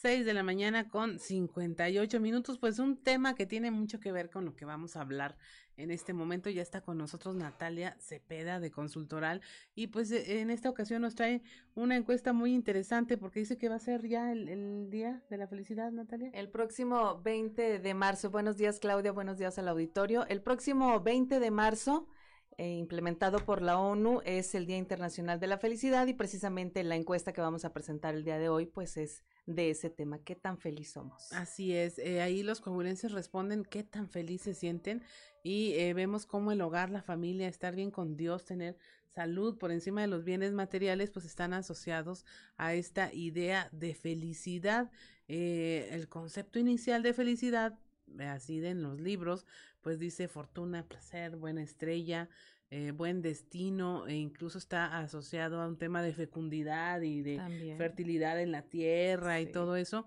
6 de la mañana con 58 minutos, pues un tema que tiene mucho que ver con lo que vamos a hablar en este momento. Ya está con nosotros Natalia Cepeda de Consultoral y pues e, en esta ocasión nos trae una encuesta muy interesante porque dice que va a ser ya el, el Día de la Felicidad, Natalia.
El próximo 20 de marzo, buenos días Claudia, buenos días al auditorio. El próximo 20 de marzo eh, implementado por la ONU es el Día Internacional de la Felicidad y precisamente la encuesta que vamos a presentar el día de hoy pues es de ese tema, qué tan feliz somos.
Así es, eh, ahí los coahuilenses responden qué tan feliz se sienten y eh, vemos cómo el hogar, la familia, estar bien con Dios, tener salud por encima de los bienes materiales, pues están asociados a esta idea de felicidad. Eh, el concepto inicial de felicidad, así de en los libros, pues dice fortuna, placer, buena estrella, eh, buen destino e incluso está asociado a un tema de fecundidad y de fertilidad en la tierra y todo eso.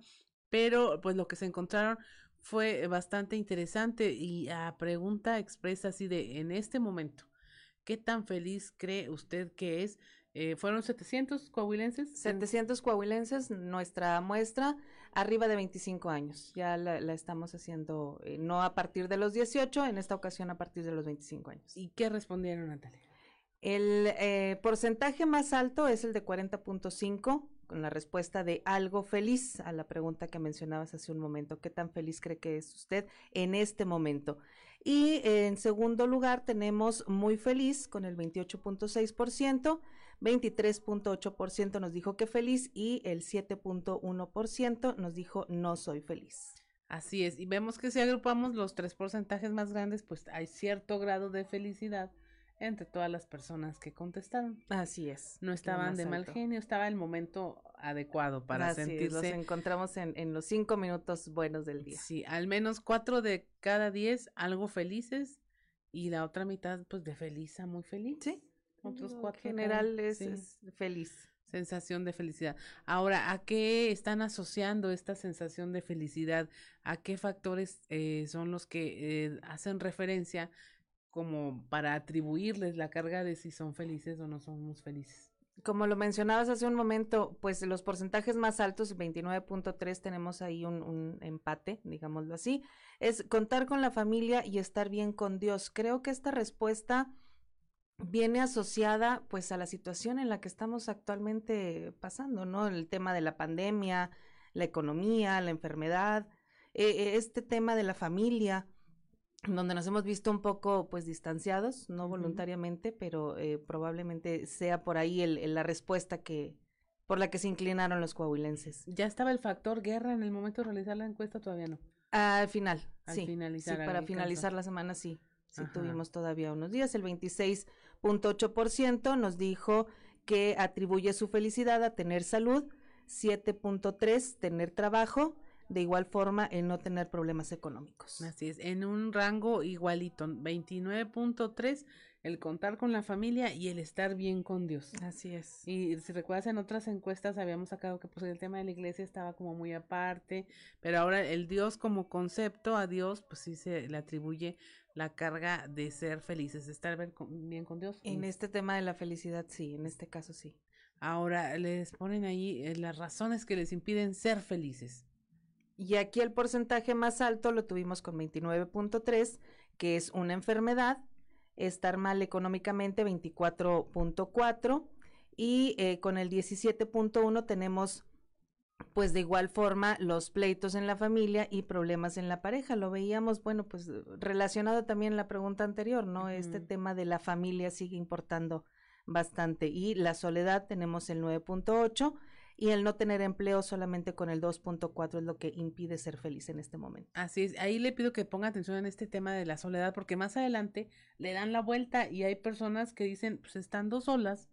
Pero pues lo que se encontraron fue bastante interesante y a pregunta expresa así de en este momento, ¿qué tan feliz cree usted que es? Eh, ¿Fueron 700 coahuilenses?
700 coahuilenses, nuestra muestra arriba de 25 años. Ya la, estamos haciendo, eh, no a partir de los 18, en esta ocasión a partir de los 25 años.
¿Y qué respondieron, Natalia?
El eh, porcentaje más alto es el de 40.5, con la respuesta de algo feliz a la pregunta que mencionabas hace un momento. ¿Qué tan feliz cree que es usted en este momento? Y en segundo lugar tenemos muy feliz con el 28.6%. 23.8% nos dijo que feliz y el 7.1% nos dijo no soy feliz.
Así es, y vemos que si agrupamos los tres porcentajes más grandes, pues hay cierto grado de felicidad entre todas las personas que contestaron.
Así es.
No estaban de mal genio, estaba el momento adecuado para
Así
sentirse.
los encontramos en, en los cinco minutos buenos del día.
Sí, al menos cuatro de cada diez algo felices y la otra mitad pues de feliz a muy feliz.
Sí.
Otros
En
cuatro.
general
cada-
es,
sí.
es feliz.
Sensación de felicidad. Ahora, ¿a qué están asociando esta sensación de felicidad? ¿A qué factores eh, son los que eh, hacen referencia como para atribuirles la carga de si son felices o no somos felices?
Como lo mencionabas hace un momento, pues los porcentajes más altos, 29.3, tenemos ahí un, un empate, digámoslo así, es contar con la familia y estar bien con Dios. Creo que esta respuesta viene asociada pues a la situación en la que estamos actualmente pasando, ¿no? El tema de la pandemia, la economía, la enfermedad, eh, este tema de la familia, donde nos hemos visto un poco pues distanciados, no voluntariamente, pero eh, probablemente sea por ahí el, el- la respuesta que por la que se inclinaron los coahuilenses.
¿Ya estaba el factor guerra en el momento de realizar la encuesta? Todavía no.
Al final,
Al
sí,
finalizar
sí, para finalizar la semana sí, sí
Ajá.
tuvimos todavía unos días, el 26.8% nos dijo que atribuye su felicidad a tener salud, 7.3 tener trabajo, de igual forma el no tener problemas económicos.
Así es, en un rango igualito, 29.3 el contar con la familia y el estar bien con Dios.
Así es.
Y si recuerdas en otras encuestas habíamos sacado que pues el tema de la iglesia estaba como muy aparte, pero ahora el Dios como concepto a Dios pues sí se le atribuye la carga de ser felices, de estar con- bien con Dios.
En este tema de la felicidad, sí, en este caso sí.
Ahora les ponen ahí eh, las razones que les impiden ser felices.
Y aquí el porcentaje más alto lo tuvimos con 29.3, que es una enfermedad, estar mal económicamente 24.4 y eh, con el 17.1 tenemos pues de igual forma los pleitos en la familia y problemas en la pareja. Lo veíamos, bueno, pues relacionado también a la pregunta anterior, ¿no? Este tema de la familia sigue importando bastante y la soledad tenemos el 9.8 y el no tener empleo solamente con el 2.4 es lo que impide ser feliz en este momento.
Así es, ahí le pido que ponga atención en este tema de la soledad, porque más adelante le dan la vuelta y hay personas que dicen, pues estando solas,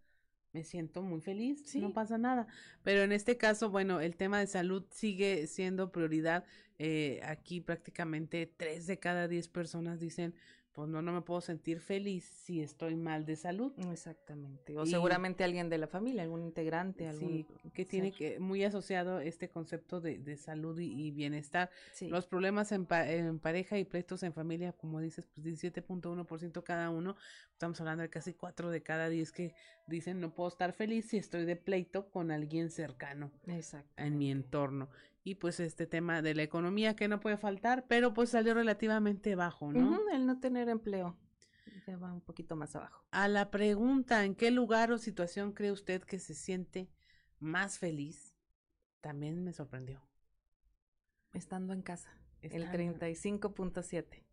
me siento muy feliz, no pasa nada. Pero en este caso, bueno, el tema de salud sigue siendo prioridad. Eh, aquí prácticamente tres de cada diez personas dicen, pues no, no me puedo sentir feliz si estoy mal de salud.
Exactamente. O
Y-
seguramente alguien de la familia, algún integrante, algún
Sí, que tiene que muy asociado este concepto de, de salud y, y bienestar.
Sí.
Los problemas en, pa- en pareja y pleitos en familia, como dices, pues 17.1% cada uno. Estamos hablando de casi 4 de cada 10 que dicen no puedo estar feliz si estoy de pleito con alguien cercano
Exacto.
en mi entorno. Y pues este tema de la economía que no puede faltar, pero pues salió relativamente bajo, ¿no?
El no tener empleo. Ya va un poquito más abajo.
A la pregunta, ¿en qué lugar o situación cree usted que se siente más feliz? También me sorprendió.
Estando en casa. El
Estando-
35.7.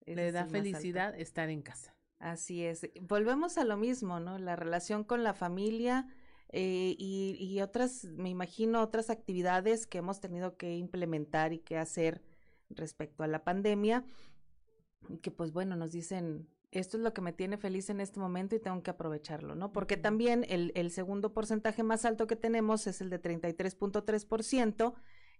Ese
Le da felicidad estar en casa.
Así es. Volvemos a lo mismo, ¿no? La relación con la familia eh, y, y otras, me imagino, otras actividades que hemos tenido que implementar y que hacer respecto a la pandemia, y que pues bueno, nos dicen, esto es lo que me tiene feliz en este momento y tengo que aprovecharlo, ¿no? Porque también el, el segundo porcentaje más alto que tenemos es el de 33.3%,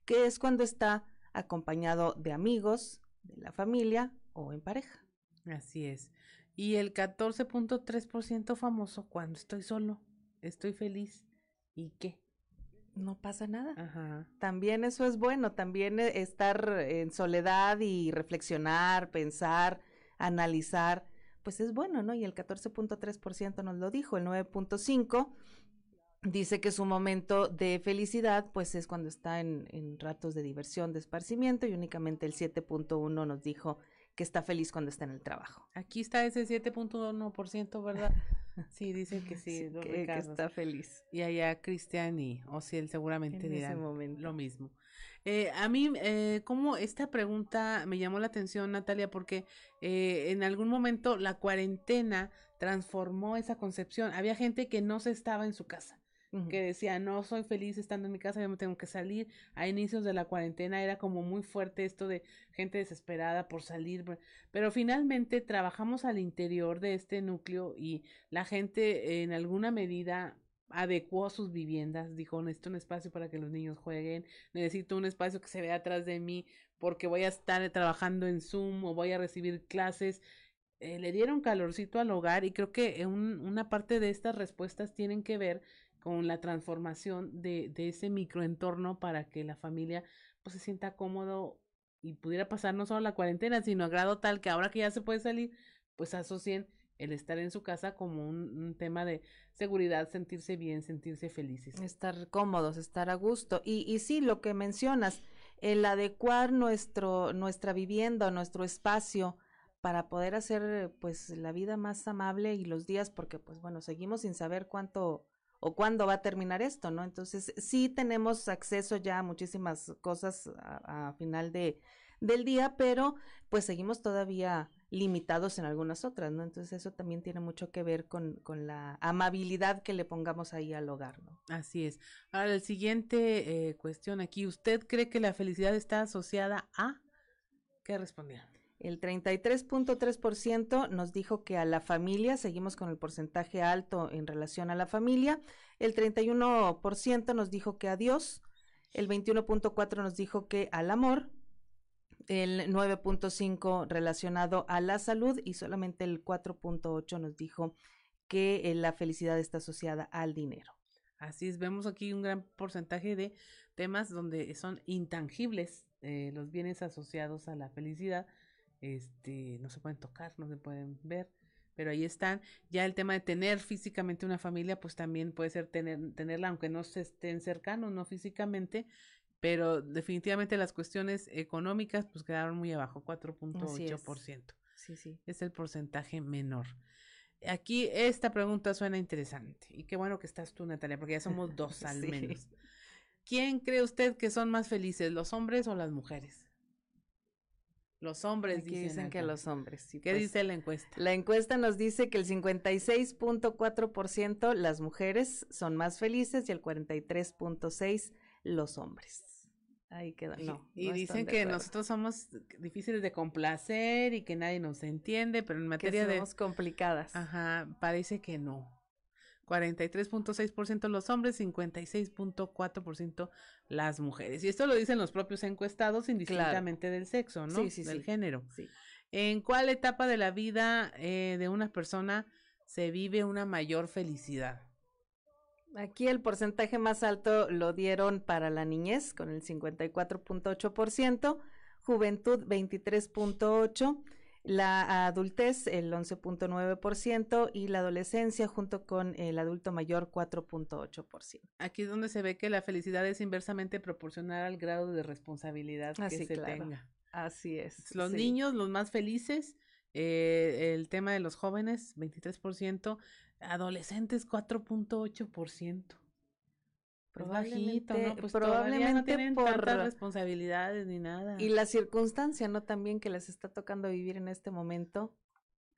que es cuando está acompañado de amigos, de la familia o en pareja.
Así es. Y el 14.3% famoso cuando estoy solo, estoy feliz. ¿Y qué?
No pasa nada.
Ajá.
También eso es bueno, también eh, estar en soledad y reflexionar, pensar, analizar, pues es bueno, ¿no? Y el 14.3% nos lo dijo, el 9.5% dice que su momento de felicidad, pues es cuando está en, en ratos de diversión, de esparcimiento, y únicamente el 7.1% nos dijo que está feliz cuando está en el trabajo.
Aquí está ese 7.1%, ¿verdad? Sí, dicen que sí,
que- está feliz.
Y allá Cristian y Ociel seguramente
En
dirán
momento.
lo mismo. Eh, a mí, eh, como esta pregunta me llamó la atención, Natalia, porque eh, en algún momento la cuarentena transformó esa concepción. Había gente que no se estaba en su casa, que decía, no soy feliz estando en mi casa, yo me tengo que salir. A inicios de la cuarentena era como muy fuerte esto de gente desesperada por salir, pero finalmente trabajamos al interior de este núcleo y la gente en alguna medida adecuó sus viviendas, dijo, necesito un espacio para que los niños jueguen, necesito un espacio que se vea atrás de mí porque voy a estar trabajando en Zoom o voy a recibir clases. Eh, le dieron calorcito al hogar y creo que un, una parte de estas respuestas tienen que ver con la transformación de, de ese microentorno para que la familia pues se sienta cómodo y pudiera pasar no solo la cuarentena, sino a grado tal que ahora que ya se puede salir, pues asocien el estar en su casa como un, tema de seguridad, sentirse bien, sentirse felices.
Estar cómodos, estar a gusto. Y, y sí, lo que mencionas, el adecuar nuestro, nuestra vivienda, nuestro espacio para poder hacer pues la vida más amable y los días, porque pues bueno, seguimos sin saber cuánto o cuándo va a terminar esto, ¿no? Entonces, sí tenemos acceso ya a muchísimas cosas a, final de, del día, pero pues seguimos todavía limitados en algunas otras, ¿no? Entonces eso también tiene mucho que ver con, con la amabilidad que le pongamos ahí al hogar, ¿no?
Así es. Ahora, el siguiente eh, cuestión aquí, ¿usted cree que la felicidad está asociada a? ¿Qué respondieron?
El 33.3% nos dijo que a la familia, seguimos con el porcentaje alto en relación a la familia. El 31% nos dijo que a Dios. El 21.4% nos dijo que al amor. El 9.5% relacionado a la salud y solamente el 4.8% nos dijo que eh, la felicidad está asociada al dinero.
Así es, vemos aquí un gran porcentaje de temas donde son intangibles eh, los bienes asociados a la felicidad este, no se pueden tocar, no se pueden ver, pero ahí están. Ya el tema de tener físicamente una familia, pues también puede ser tener, tenerla, aunque no se estén cercanos, no físicamente, pero definitivamente las cuestiones económicas, pues quedaron muy abajo, 4.8%.
Sí, sí.
Es el porcentaje menor. Aquí esta pregunta suena interesante y qué bueno que estás tú, Natalia, porque ya somos dos al menos. ¿Quién cree usted que son más felices, los hombres o las mujeres? Los hombres
dicen, que los hombres.
¿Qué pues, dice la encuesta?
La encuesta nos dice que el 56.4% las mujeres son más felices y el 43.6% los hombres. Ahí queda. No,
y dicen que nosotros somos difíciles de complacer y que nadie nos entiende, pero en materia
de somos complicadas.
Ajá, parece que no. 43.6% los hombres, 56.4% las mujeres. Y esto lo dicen los propios encuestados indistintamente del sexo, ¿no?
Sí, sí,
del género. ¿En cuál etapa de la vida eh, de una persona se vive una mayor felicidad?
Aquí el porcentaje más alto lo dieron para la niñez con el 54.8%, juventud 23.8%, la adultez el 11.9% y la adolescencia junto con el adulto mayor 4.8%.
Aquí es donde se ve que la felicidad es inversamente proporcional al grado de responsabilidad que se tenga.
Así es.
Los niños, los más felices, eh, el tema de los jóvenes, 23%, adolescentes, 4.8%.
Probablemente,
¿no? Pues probablemente no por responsabilidades ni nada.
Y la circunstancia, ¿no? También que les está tocando vivir en este momento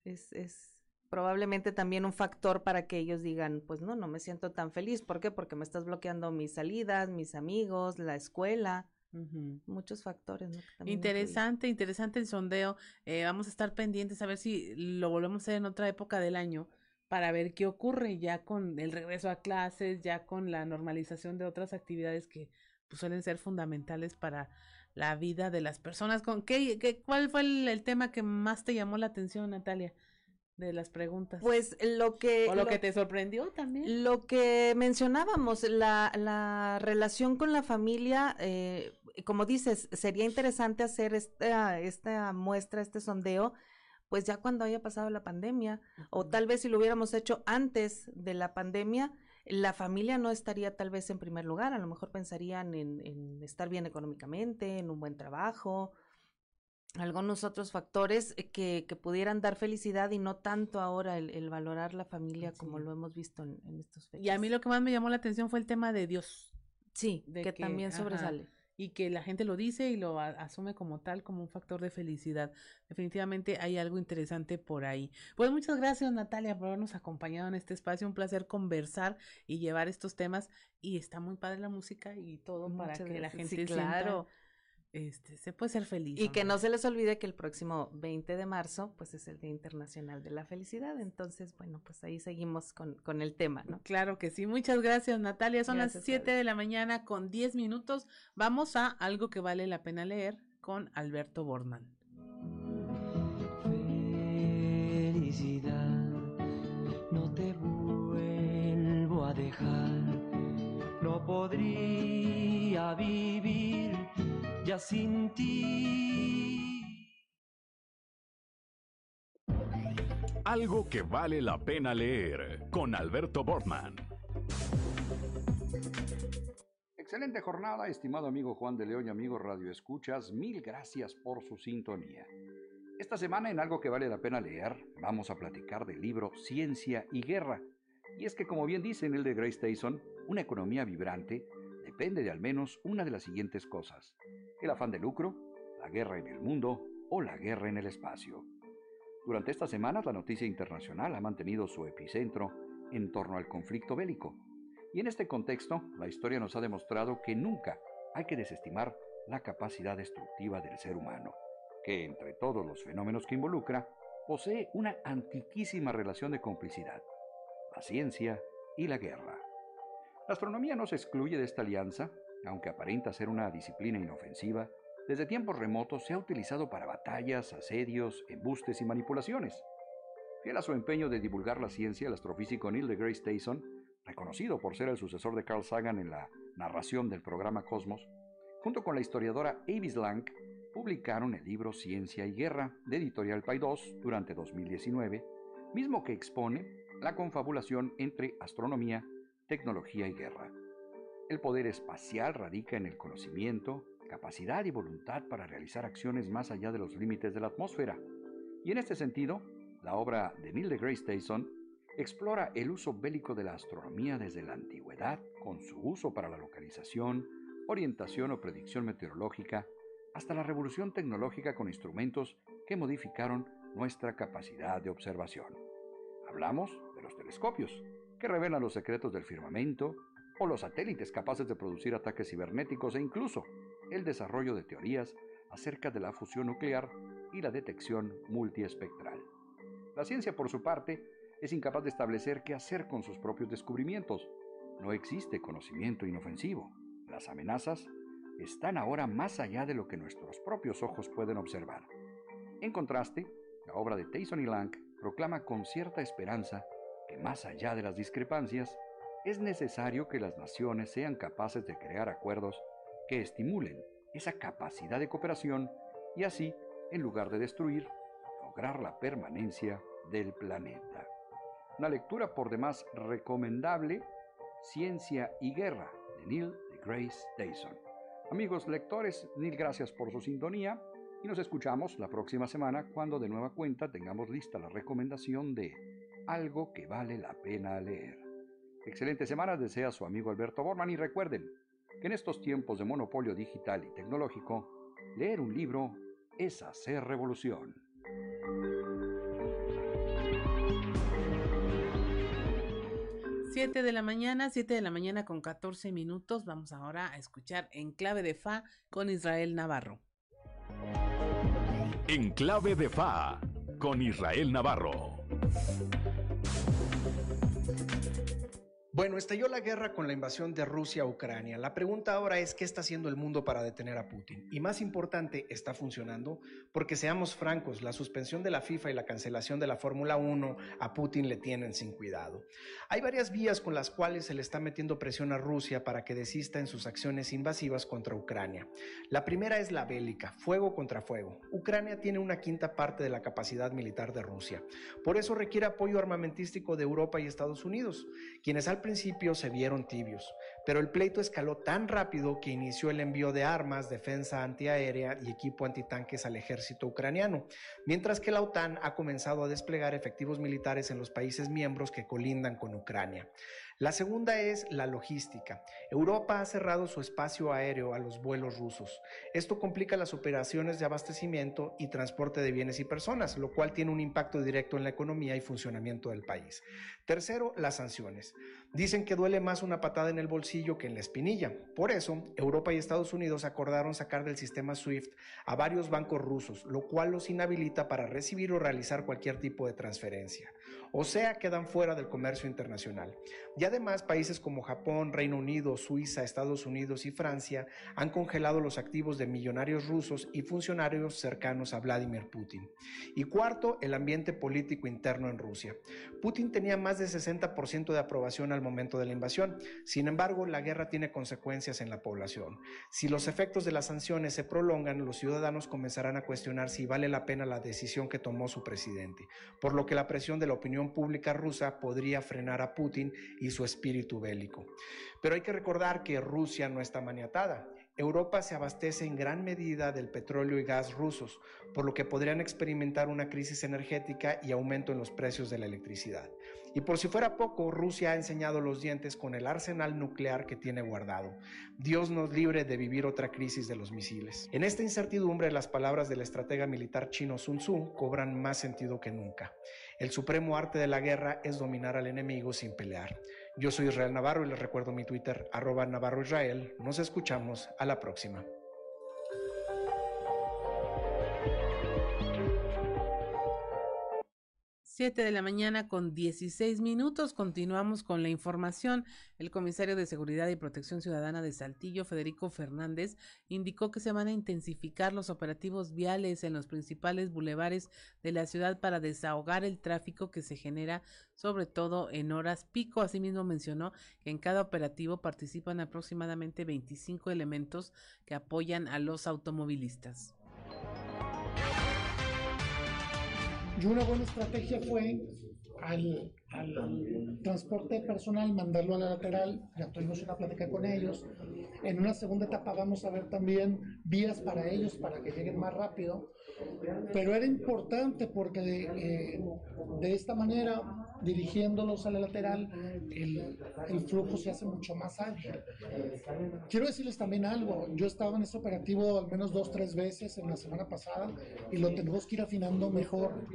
es, es probablemente también un factor para que ellos digan, pues no, no me siento tan feliz. ¿Por qué? Porque me estás bloqueando mis salidas, mis amigos, la escuela. Muchos factores. ¿no?
Interesante, interesante el sondeo. Eh, vamos a estar pendientes a ver si lo volvemos a hacer en otra época del año para ver qué ocurre ya con el regreso a clases, ya con la normalización de otras actividades que pues, suelen ser fundamentales para la vida de las personas. ¿Con qué, qué cuál fue el, tema que más te llamó la atención, Natalia? De las preguntas.
Pues lo que...
O lo, que te sorprendió también.
Lo que mencionábamos, la, la relación con la familia, eh, como dices, sería interesante hacer esta, esta muestra, este sondeo, pues ya cuando haya pasado la pandemia, o tal vez si lo hubiéramos hecho antes de la pandemia, la familia no estaría tal vez en primer lugar, a lo mejor pensarían en, estar bien económicamente, en un buen trabajo, algunos otros factores que, que, pudieran dar felicidad y no tanto ahora el, valorar la familia como lo hemos visto en, estos fechas.
Y a mí lo que más me llamó la atención fue el tema de Dios.
Sí, que, también sobresale
y que la gente lo dice y lo asume como tal, como un factor de felicidad. Definitivamente hay algo interesante por ahí. Pues muchas gracias Natalia por habernos acompañado en este espacio, un placer conversar y llevar estos temas y está muy padre la música y todo para que la gente
sí, claro
este, se puede ser feliz.
Y que no se les olvide que el próximo 20 de marzo, pues es el Día Internacional de la Felicidad. Entonces, bueno, pues ahí seguimos con, con el tema, ¿no?
Claro que sí. Muchas gracias, Natalia. Son las 7 de la mañana con 10 minutos. Vamos a algo que vale la pena leer con Alberto Borman.
Felicidad, no te vuelvo a dejar. No podría vivir ya sin ti.
Algo que vale la pena leer con Alberto Bortman.
Excelente jornada, estimado amigo Juan de León y amigo Radio Escuchas, mil gracias por su sintonía. Esta semana en algo que vale la pena leer, vamos a platicar del libro Ciencia y Guerra. Y es que como bien dice en el de Grace Tyson, una economía vibrante depende de al menos una de las siguientes cosas el afán de lucro, la guerra en el mundo o la guerra en el espacio. Durante estas semanas la noticia internacional ha mantenido su epicentro en torno al conflicto bélico. Y en este contexto, la historia nos ha demostrado que nunca hay que desestimar la capacidad destructiva del ser humano, que entre todos los fenómenos que involucra, posee una antiquísima relación de complicidad, la ciencia y la guerra. La astronomía no se excluye de esta alianza aunque aparenta ser una disciplina inofensiva, desde tiempos remotos se ha utilizado para batallas, asedios, embustes y manipulaciones. Fiel a su empeño de divulgar la ciencia, el astrofísico Neil deGrasse Tyson, reconocido por ser el sucesor de Carl Sagan en la narración del programa Cosmos, junto con la historiadora Avis Lang, publicaron el libro Ciencia y Guerra de Editorial Paidós durante 2019, mismo que expone la confabulación entre astronomía, tecnología y guerra. El poder espacial radica en el conocimiento, capacidad y voluntad para realizar acciones más allá de los límites de la atmósfera. Y en este sentido, la obra de Neil deGrasse Tyson explora el uso bélico de la astronomía desde la antigüedad, con su uso para la localización, orientación o predicción meteorológica, hasta la revolución tecnológica con instrumentos que modificaron nuestra capacidad de observación. Hablamos de los telescopios, que revelan los secretos del firmamento, o los satélites capaces de producir ataques cibernéticos e incluso el desarrollo de teorías acerca de la fusión nuclear y la detección multiespectral. La ciencia, por su parte, es incapaz de establecer qué hacer con sus propios descubrimientos. No existe conocimiento inofensivo. Las amenazas están ahora más allá de lo que nuestros propios ojos pueden observar. En contraste, la obra de Tyson y Lang proclama con cierta esperanza que más allá de las discrepancias, es necesario que las naciones sean capaces de crear acuerdos que estimulen esa capacidad de cooperación y así, en lugar de destruir, lograr la permanencia del planeta. Una lectura por demás recomendable, Ciencia y Guerra, de Neil Grace Tyson. Amigos lectores, mil gracias por su sintonía y nos escuchamos la próxima semana cuando de nueva cuenta tengamos lista la recomendación de algo que vale la pena leer. Excelente semana desea su amigo Alberto Borman y recuerden que en estos tiempos de monopolio digital y tecnológico, leer un libro es hacer revolución.
Siete de la mañana, siete de la mañana con 14 minutos. Vamos ahora a escuchar En Clave de Fa con Israel Navarro.
En Clave de Fa con Israel Navarro.
Bueno, estalló la guerra con la invasión de Rusia a Ucrania. La pregunta ahora es qué está haciendo el mundo para detener a Putin. Y más importante, ¿está funcionando? Porque seamos francos, la suspensión de la FIFA y la cancelación de la Fórmula 1 a Putin le tienen sin cuidado. Hay varias vías con las cuales se le está metiendo presión a Rusia para que desista en sus acciones invasivas contra Ucrania. La primera es la bélica, fuego contra fuego. Ucrania tiene una quinta parte de la capacidad militar de Rusia. Por eso requiere apoyo armamentístico de Europa y Estados Unidos, quienes al principio se vieron tibios, pero el pleito escaló tan rápido que inició el envío de armas, defensa antiaérea y equipo antitanques al ejército ucraniano, mientras que la OTAN ha comenzado a desplegar efectivos militares en los países miembros que colindan con Ucrania. La segunda es la logística. Europa ha cerrado su espacio aéreo a los vuelos rusos. Esto complica las operaciones de abastecimiento y transporte de bienes y personas, lo cual tiene un impacto directo en la economía y funcionamiento del país. Tercero, las sanciones. Dicen que duele más una patada en el bolsillo que en la espinilla. Por eso, Europa y Estados Unidos acordaron sacar del sistema SWIFT a varios bancos rusos, lo cual los inhabilita para recibir o realizar cualquier tipo de transferencia. O sea, quedan fuera del comercio internacional. Y además, países como Japón, Reino Unido, Suiza, Estados Unidos y Francia han congelado los activos de millonarios rusos y funcionarios cercanos a Vladimir Putin. Y cuarto, el ambiente político interno en Rusia. Putin tenía más de 60% de aprobación al momento de la invasión. Sin embargo, la guerra tiene consecuencias en la población. Si los efectos de las sanciones se prolongan, los ciudadanos comenzarán a cuestionar si vale la pena la decisión que tomó su presidente, por lo que la presión de la opinión pública rusa podría frenar a Putin y su espíritu bélico. Pero hay que recordar que Rusia no está maniatada. Europa se abastece en gran medida del petróleo y gas rusos, por lo que podrían experimentar una crisis energética y aumento en los precios de la electricidad. Y por si fuera poco, Rusia ha enseñado los dientes con el arsenal nuclear que tiene guardado. Dios nos libre de vivir otra crisis de los misiles. En esta incertidumbre, las palabras del estratega militar chino Sun Tzu cobran más sentido que nunca. El supremo arte de la guerra es dominar al enemigo sin pelear. Yo soy Israel Navarro y les recuerdo mi Twitter, arroba Navarro Israel. Nos escuchamos a la próxima.
Siete de la mañana con 16 minutos. Continuamos con la información. El comisario de Seguridad y Protección Ciudadana de Saltillo, Federico Fernández, indicó que se van a intensificar los operativos viales en los principales bulevares de la ciudad para desahogar el tráfico que se genera, sobre todo en horas pico. Asimismo, mencionó que en cada operativo participan aproximadamente 25 elementos que apoyan a los automovilistas.
Y una buena estrategia fue al, al, transporte personal mandarlo a la lateral, ya tuvimos una plática con ellos. En una segunda etapa vamos a ver también vías para ellos para que lleguen más rápido. Pero era importante porque de, eh, de esta manera, dirigiéndolos a la lateral, el, el, flujo se hace mucho más ágil. Quiero decirles también algo, yo estaba en este operativo al menos dos, tres veces en la semana pasada y lo tenemos que ir afinando mejor.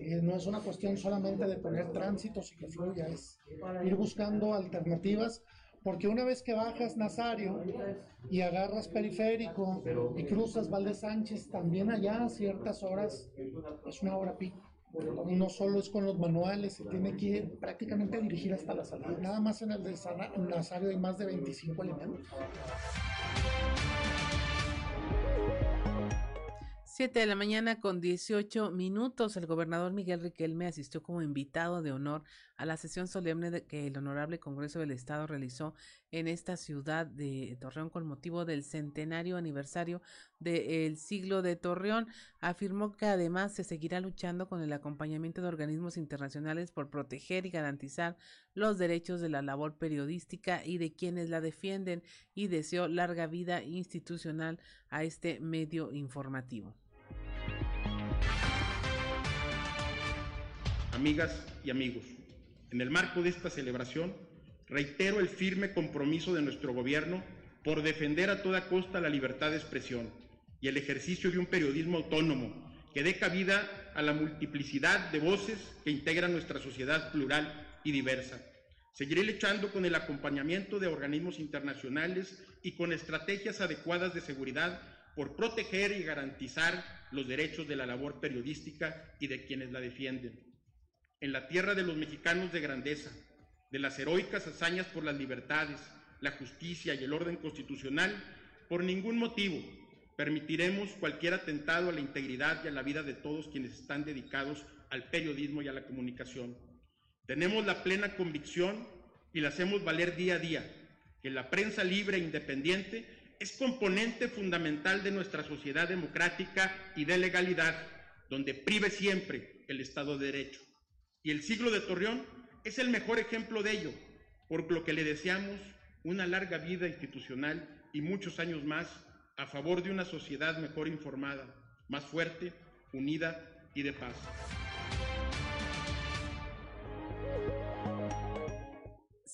Eh, no es una cuestión solamente de poner tránsitos y que fluya, es ir buscando alternativas porque una vez que bajas Nazario y agarras periférico y cruzas Valdez Sánchez, también allá a ciertas horas es una hora pico. No solo es con los manuales, se tiene que ir prácticamente a dirigir hasta la salida. Nada más en el de Nazario hay más de 25 elementos.
7 de la mañana con 18 minutos, el gobernador Miguel Riquelme asistió como invitado de honor a la sesión solemne que el Honorable Congreso del Estado realizó en esta ciudad de Torreón con motivo del centenario aniversario del siglo de Torreón. Afirmó que además se seguirá luchando con el acompañamiento de organismos internacionales por proteger y garantizar los derechos de la labor periodística y de quienes la defienden y deseó larga vida institucional a este medio informativo.
Amigas y amigos, en el marco de esta celebración, reitero el firme compromiso de nuestro gobierno por defender a toda costa la libertad de expresión y el ejercicio de un periodismo autónomo que dé cabida a la multiplicidad de voces que integran nuestra sociedad plural y diversa. Seguiré luchando con el acompañamiento de organismos internacionales y con estrategias adecuadas de seguridad por proteger y garantizar los derechos de la labor periodística y de quienes la defienden en la tierra de los mexicanos de grandeza, de las heroicas hazañas por las libertades, la justicia y el orden constitucional, por ningún motivo permitiremos cualquier atentado a la integridad y a la vida de todos quienes están dedicados al periodismo y a la comunicación. Tenemos la plena convicción y la hacemos valer día a día que la prensa libre e independiente es componente fundamental de nuestra sociedad democrática y de legalidad, donde prive siempre el Estado de Derecho. Y el siglo de Torreón es el mejor ejemplo de ello, por lo que le deseamos una larga vida institucional y muchos años más a favor de una sociedad mejor informada, más fuerte, unida y de paz.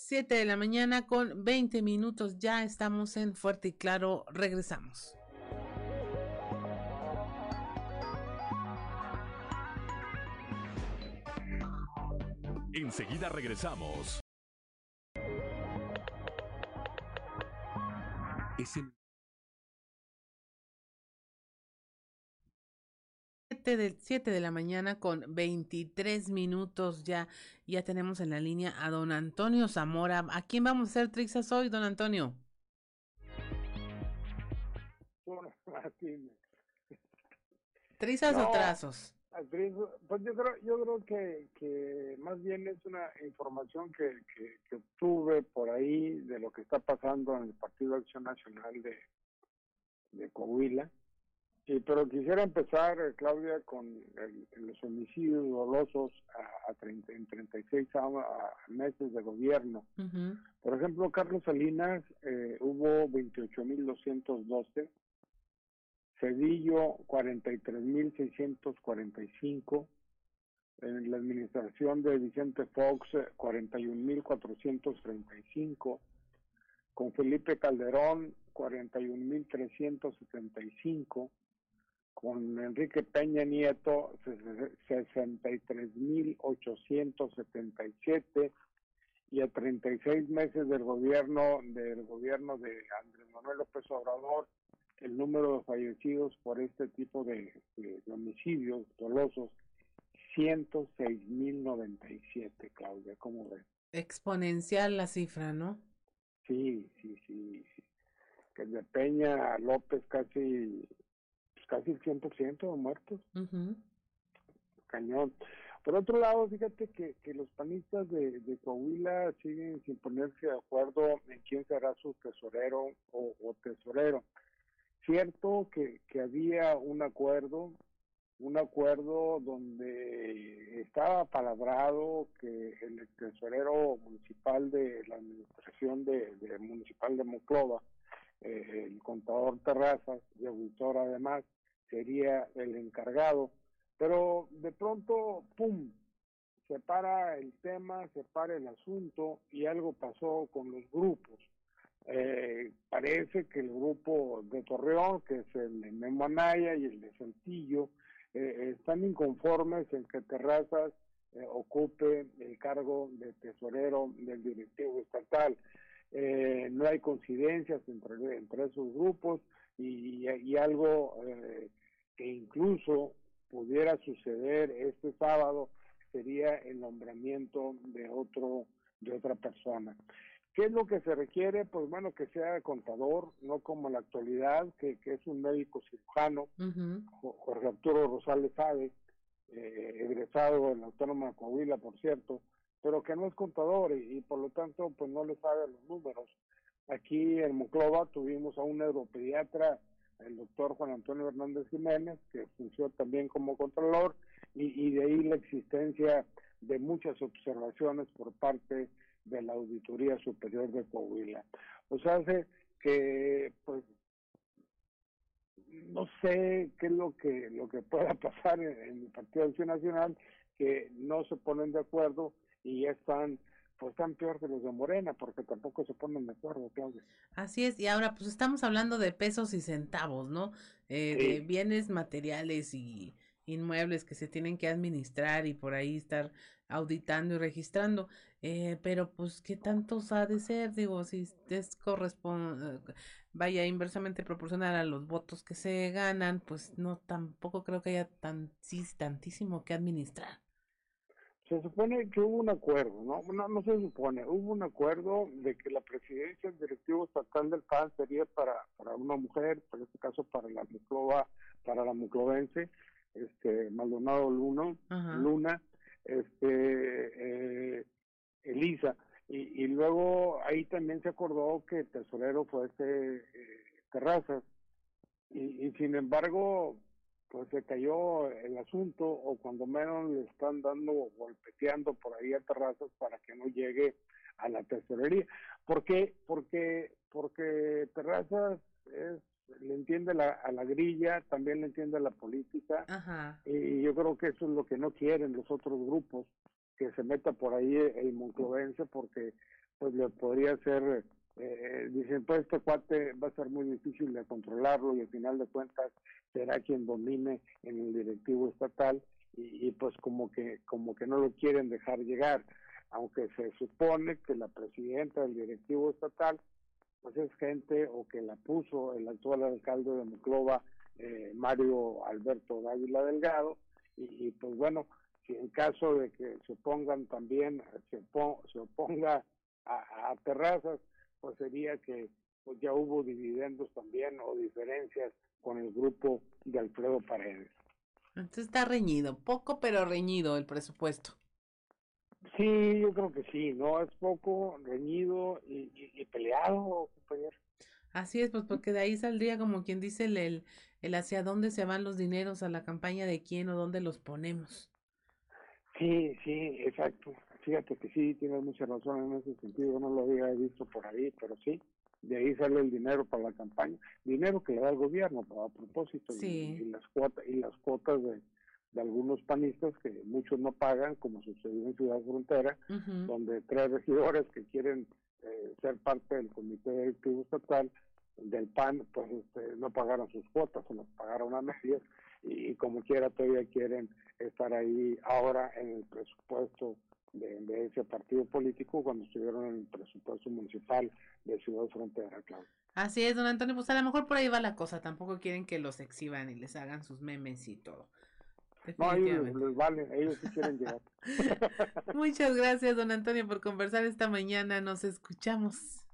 7 de la mañana con 20 minutos. Ya estamos en Fuerte y Claro. Regresamos.
Enseguida regresamos. Es en
7 de, 7 de la mañana con 23 minutos ya. Ya tenemos en la línea a don Antonio Zamora. ¿A quién vamos a hacer trizas hoy, don Antonio? ¿Trizas o trazos?
Pues yo creo, yo creo que, que más bien es una información que, que, que obtuve por ahí de lo que está pasando en el Partido Acción Nacional de, de Coahuila. Y, pero quisiera empezar, eh, Claudia, con el- los homicidios dolosos a, a 30 en 36 a- a meses de gobierno. Por ejemplo, Carlos Salinas eh, hubo 28.212, Cedillo 43.645, en la administración de Vicente Fox eh, 41.435, con Felipe Calderón 41.375, con Enrique Peña Nieto se- se- 63.877 y a 36 meses del gobierno del gobierno de Andrés Manuel López Obrador el número de fallecidos por este tipo de, de homicidios dolosos 106.097 Claudia ¿cómo ves?
Exponencial la cifra, ¿no?
Sí, sí, sí, sí. Que de Peña a López casi casi el 100% de muertos cañón. Por otro lado, fíjate que, que los panistas de, de Coahuila siguen sin ponerse de acuerdo en quién será su tesorero o, o tesorero. Cierto que, que había un acuerdo, un acuerdo donde estaba palabrado que el tesorero municipal de la administración de, de municipal de Monclova, eh, el contador Terrazas y auditor además, sería el encargado pero de pronto, ¡pum!, se para el tema, se para el asunto y algo pasó con los grupos. Eh, parece que el grupo de Torreón, que es el de Memo Anaya y el de Saltillo, eh, están inconformes en que Terrazas eh, ocupe el cargo de tesorero del directivo estatal. Eh, no hay coincidencias entre, entre esos grupos y, y algo eh, que incluso pudiera suceder este sábado sería el nombramiento de otro de otra persona. ¿Qué es lo que se requiere? Pues bueno, que sea contador, no como en la actualidad, que, que es un médico cirujano, Jo- Jorge Arturo Rosales Sabe, eh, egresado en la Autónoma de Coahuila, por cierto, pero que no es contador y, y por lo tanto pues no le sabe los números. Aquí en Monclova tuvimos a un neuropediatra, el doctor Juan Antonio Hernández Jiménez, que funcionó también como controlador, y, y de ahí la existencia de muchas observaciones por parte de la Auditoría Superior de Coahuila. O sea, hace que pues no sé qué es lo que lo que pueda pasar en, en el Partido de Acción Nacional que no se ponen de acuerdo y ya están pues están peor que los de Morena porque tampoco se ponen de acuerdo Claudia.
Así es, y ahora pues estamos hablando de pesos y centavos, ¿no? Eh,
Sí.
De bienes materiales y inmuebles que se tienen que administrar y por ahí estar auditando y registrando. Eh, pero pues, ¿qué tantos ha de ser? Digo, si es corresponde, vaya inversamente proporcional a los votos que se ganan, pues no, tampoco creo que haya tan, sí, tantísimo que administrar.
Se supone que hubo un acuerdo, ¿no? No, no se supone, hubo un acuerdo de que la presidencia del directivo estatal del PAN sería para, para una mujer, en este caso para la Muclova, para la muclovense, este, Maldonado Luna,
Ajá.
Luna, este, eh, Elisa, y, y luego ahí también se acordó que el tesorero fuese eh, Terrazas, y, y sin embargo, pues se cayó el asunto o cuando menos le están dando golpeteando por ahí a Terrazas para que no llegue a la tesorería. ¿Por qué? Porque porque Terrazas es le entiende la, a la grilla, también le entiende a la política
Ajá.
y yo creo que eso es lo que no quieren los otros grupos que se meta por ahí el monclovense porque pues le podría ser, eh, dicen, pues este cuate va a ser muy difícil de controlarlo y al final de cuentas será quien domine en el directivo estatal y, y pues como que como que no lo quieren dejar llegar aunque se supone que la presidenta del directivo estatal pues es gente o que la puso el actual alcalde de Monclova, eh, Mario Alberto Dávila Delgado, y, pues bueno, si en caso de que se opongan también, se, se oponga a, terrazas, pues sería que pues ya hubo dividendos también o diferencias con el grupo de Alfredo Paredes.
Entonces está reñido, poco pero reñido el presupuesto.
Sí, yo creo que sí, ¿no? Es poco reñido y, y, y peleado, compañero.
Así es, pues porque de ahí saldría como quien dice el, el, el, hacia dónde se van los dineros a la campaña de quién o dónde los ponemos.
Sí, sí, exacto. Fíjate que sí, tienes mucha razón en ese sentido, no lo había visto por ahí, pero sí, de ahí sale el dinero para la campaña, dinero que le da el gobierno a propósito
sí.
y, y, las cuotas y las cuotas de, de algunos panistas que muchos no pagan, como sucedió en Ciudad Frontera,
uh -huh.
donde tres regidores que quieren eh, ser parte del comité directivo estatal del PAN, pues este, no pagaron sus cuotas, se las pagaron a medias y, y, como quiera todavía quieren estar ahí ahora en el presupuesto de, de, ese partido político cuando estuvieron en el presupuesto municipal de Ciudad Frontera, claro.
Así es, don Antonio, pues a lo mejor por ahí va la cosa, tampoco quieren que los exhiban y les hagan sus memes y todo.
No, ellos les vale, ellos sí quieren llegar.
Muchas gracias, don Antonio, por conversar esta mañana. Nos escuchamos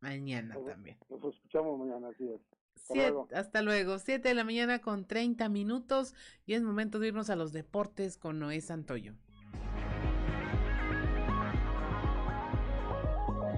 mañana
nos,
también.
Nos escuchamos mañana, así es.
Hasta, Siete, luego. hasta luego. Siete de la mañana con 30 minutos y es momento de irnos a los deportes con Noé Santoyo.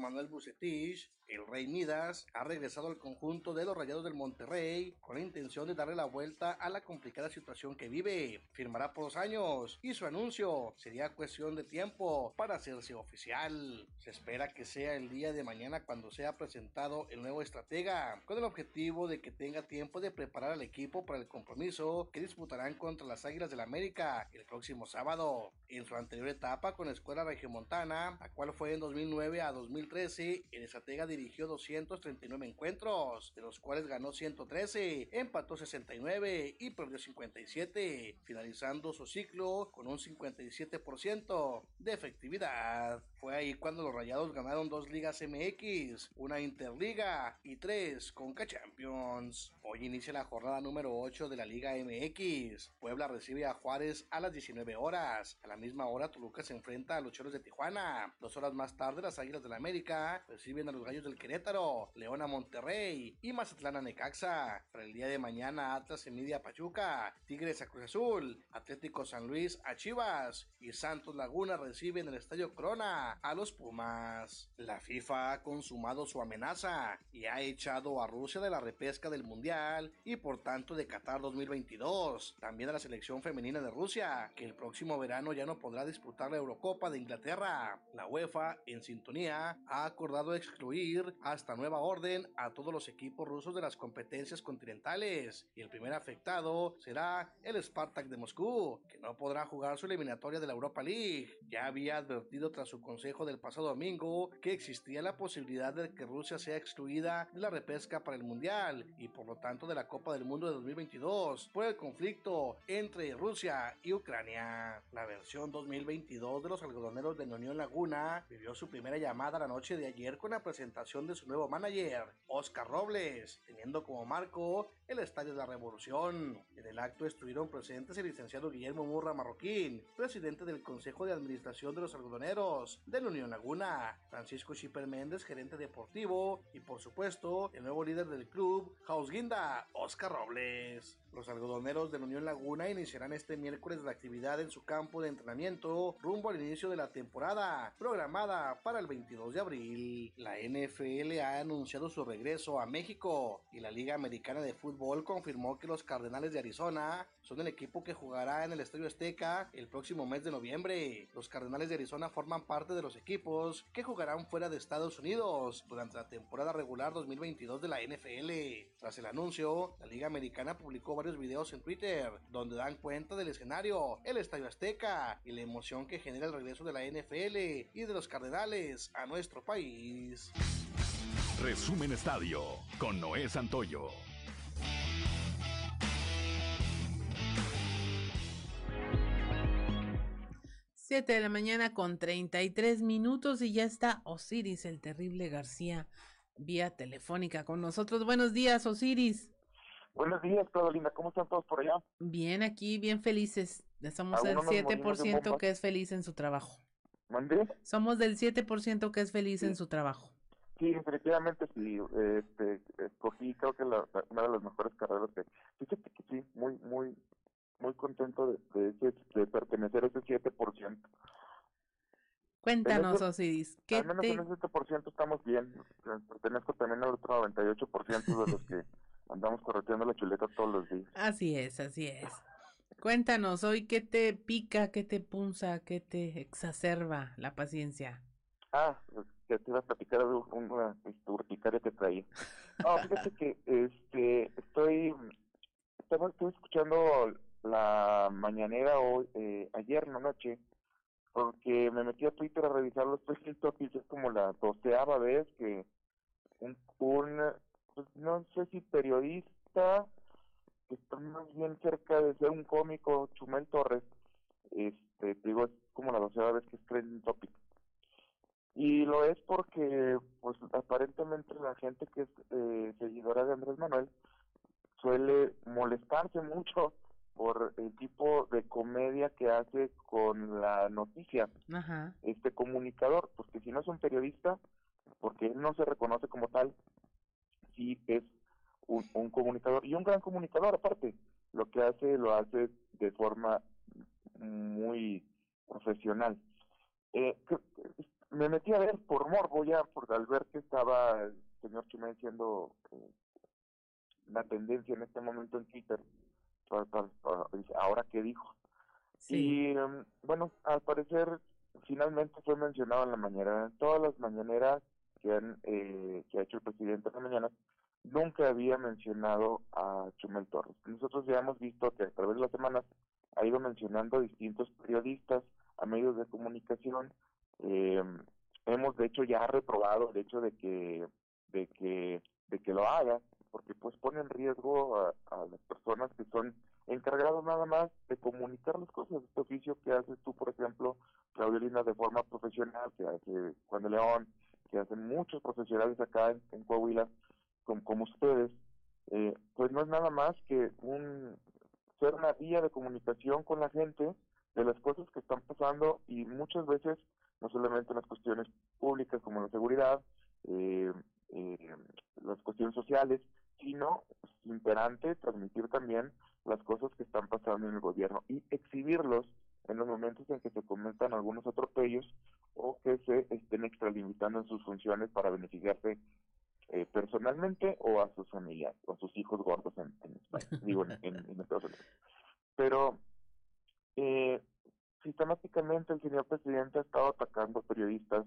Manuel Bucetich, el Rey Midas, ha regresado al conjunto de los Rayados del Monterrey con la intención de darle la vuelta a la complicada situación que vive. Firmará por dos años y su anuncio sería cuestión de tiempo para hacerse oficial. Se espera que sea el día de mañana cuando sea presentado el nuevo estratega, con el objetivo de que tenga tiempo de preparar al equipo para el compromiso que disputarán contra las Águilas del América el próximo sábado. En su anterior etapa con la Escuela Regiomontana, la cual fue en 2009 a 2013, el estratega dirigió 239 encuentros, de los cuales ganó 113, empató 69 y perdió 57, finalizando su ciclo con un 57% de efectividad. Fue ahí cuando los Rayados ganaron dos ligas MX, una Interliga y tres Conca Champions. Hoy inicia la jornada número 8 de la Liga MX. Puebla recibe a Juárez a las 19 horas. A la misma hora Toluca se enfrenta a los Choros de Tijuana. Dos horas más tarde las Águilas de la América reciben a los Gallos del Querétaro, León a Monterrey y Mazatlán a Necaxa. Para el día de mañana Atlas a Pachuca, Tigres a Cruz Azul, Atlético San Luis a Chivas y Santos Laguna reciben en el Estadio Corona a los Pumas. La FIFA ha consumado su amenaza y ha echado a Rusia de la repesca del Mundial y por tanto de Qatar 2022. También a la selección femenina de Rusia, que el próximo verano ya no podrá disputar la Eurocopa de Inglaterra. La UEFA, en sintonía, ha acordado excluir hasta nueva orden a todos los equipos rusos de las competencias continentales y el primer afectado será el Spartak de Moscú, que no podrá jugar su eliminatoria de la Europa League. Ya había advertido tras su consejo del pasado domingo que existía la posibilidad de que Rusia sea excluida de la repesca para el Mundial y por lo tanto de la Copa del Mundo de 2022 por el conflicto entre Rusia y Ucrania. La versión 2022 de los algodoneros de Unión Laguna vivió su primera llamada la noche de ayer con la presentación de su nuevo manager, Oscar Robles, teniendo como marco el Estadio de la Revolución. En el acto estuvieron presentes el licenciado Guillermo Murra Marroquín, presidente del Consejo de Administración de los Algodoneros de la Unión Laguna, Francisco Schipper Méndez, gerente deportivo, y por supuesto, el nuevo líder del club, House Guinda, Oscar Robles. Los algodoneros de la Unión Laguna iniciarán este miércoles la actividad en su campo de entrenamiento rumbo al inicio de la temporada, programada para el 22 de abril. La NFL ha anunciado su regreso a México y la Liga Americana de Fútbol confirmó que los Cardenales de Arizona son el equipo que jugará en el Estadio Azteca el próximo mes de noviembre. Los Cardenales de Arizona forman parte de los equipos que jugarán fuera de Estados Unidos durante la temporada regular 2022 de la NFL. Tras el anuncio, la Liga Americana publicó varios videos en Twitter donde dan cuenta del escenario, el Estadio Azteca y la emoción que genera el regreso de la NFL y de los Cardenales a nuestro país.
Resumen Estadio con Noé Santoyo.
Siete de la mañana con 33 minutos y ya está Osiris, el terrible García, vía telefónica con nosotros. Buenos días, Osiris.
Buenos días, Carolina. ¿Cómo están todos por allá?
Bien, aquí, bien felices. Somos el 7% que es feliz en su trabajo.
¿Mandé?
Somos del 7% que es feliz en su trabajo.
Sí, definitivamente sí. Este, escogí, creo que la, una de las mejores carreras que. Fíjate que sí, muy, muy, muy contento de, de, ese, de pertenecer a ese 7%.
Cuéntanos, ese, Osiris. ¿qué
al menos
te...
en ese 7% estamos bien. Pertenezco también al otro 98% de los que andamos correteando la chuleta todos los días.
Así es, así es. Cuéntanos, hoy qué te pica, qué te punza, qué te exacerba la paciencia.
Ah, pues, que te iba a platicar de una urticaria que traía. No, fíjate que este, estoy, estaba, estoy escuchando la mañanera hoy, eh, ayer en la noche, porque me metí a Twitter a revisar los trending topics, es como la doceava vez que un, un pues, no sé si periodista, que está más bien cerca de ser un cómico, Chumel Torres, este, digo, es como la doceava vez que es trending topic. Y lo es porque, pues, aparentemente la gente que es eh, seguidora de Andrés Manuel suele molestarse mucho por el tipo de comedia que hace con la noticia.
Ajá.
Este comunicador, porque si no es un periodista, porque él no se reconoce como tal, sí es un, un comunicador y un gran comunicador aparte. Lo que hace lo hace de forma muy profesional. Eh, me metí a ver por morbo ya, por, al ver que estaba el señor Chumel siendo eh, la tendencia en este momento en Twitter, para, para, para, ahora qué dijo.
Sí.
Y um, bueno, al parecer finalmente fue mencionado en la mañana, en todas las mañaneras que, han, eh, que ha hecho el presidente en la mañana, nunca había mencionado a Chumel Torres. Nosotros ya hemos visto que a través de las semanas ha ido mencionando a distintos periodistas, a medios de comunicación, eh, hemos de hecho ya reprobado el hecho de que de que de que lo haga porque pues pone en riesgo a, a las personas que son encargados nada más de comunicar las cosas este oficio que haces tú por ejemplo Claudio Lina de forma profesional que hace Juan de León que hacen muchos profesionales acá en, Coahuila como, como ustedes eh, pues no es nada más que un ser una vía de comunicación con la gente de las cosas que están pasando y muchas veces no solamente en las cuestiones públicas como la seguridad, eh, eh, las cuestiones sociales, sino imperante transmitir también las cosas que están pasando en el gobierno y exhibirlos en los momentos en que se comentan algunos atropellos o que se estén extralimitando en sus funciones para beneficiarse eh, personalmente o a sus familias o a sus hijos gordos en, en España, digo en, en, en Estados Unidos. Pero eh, sistemáticamente el señor presidente ha estado atacando periodistas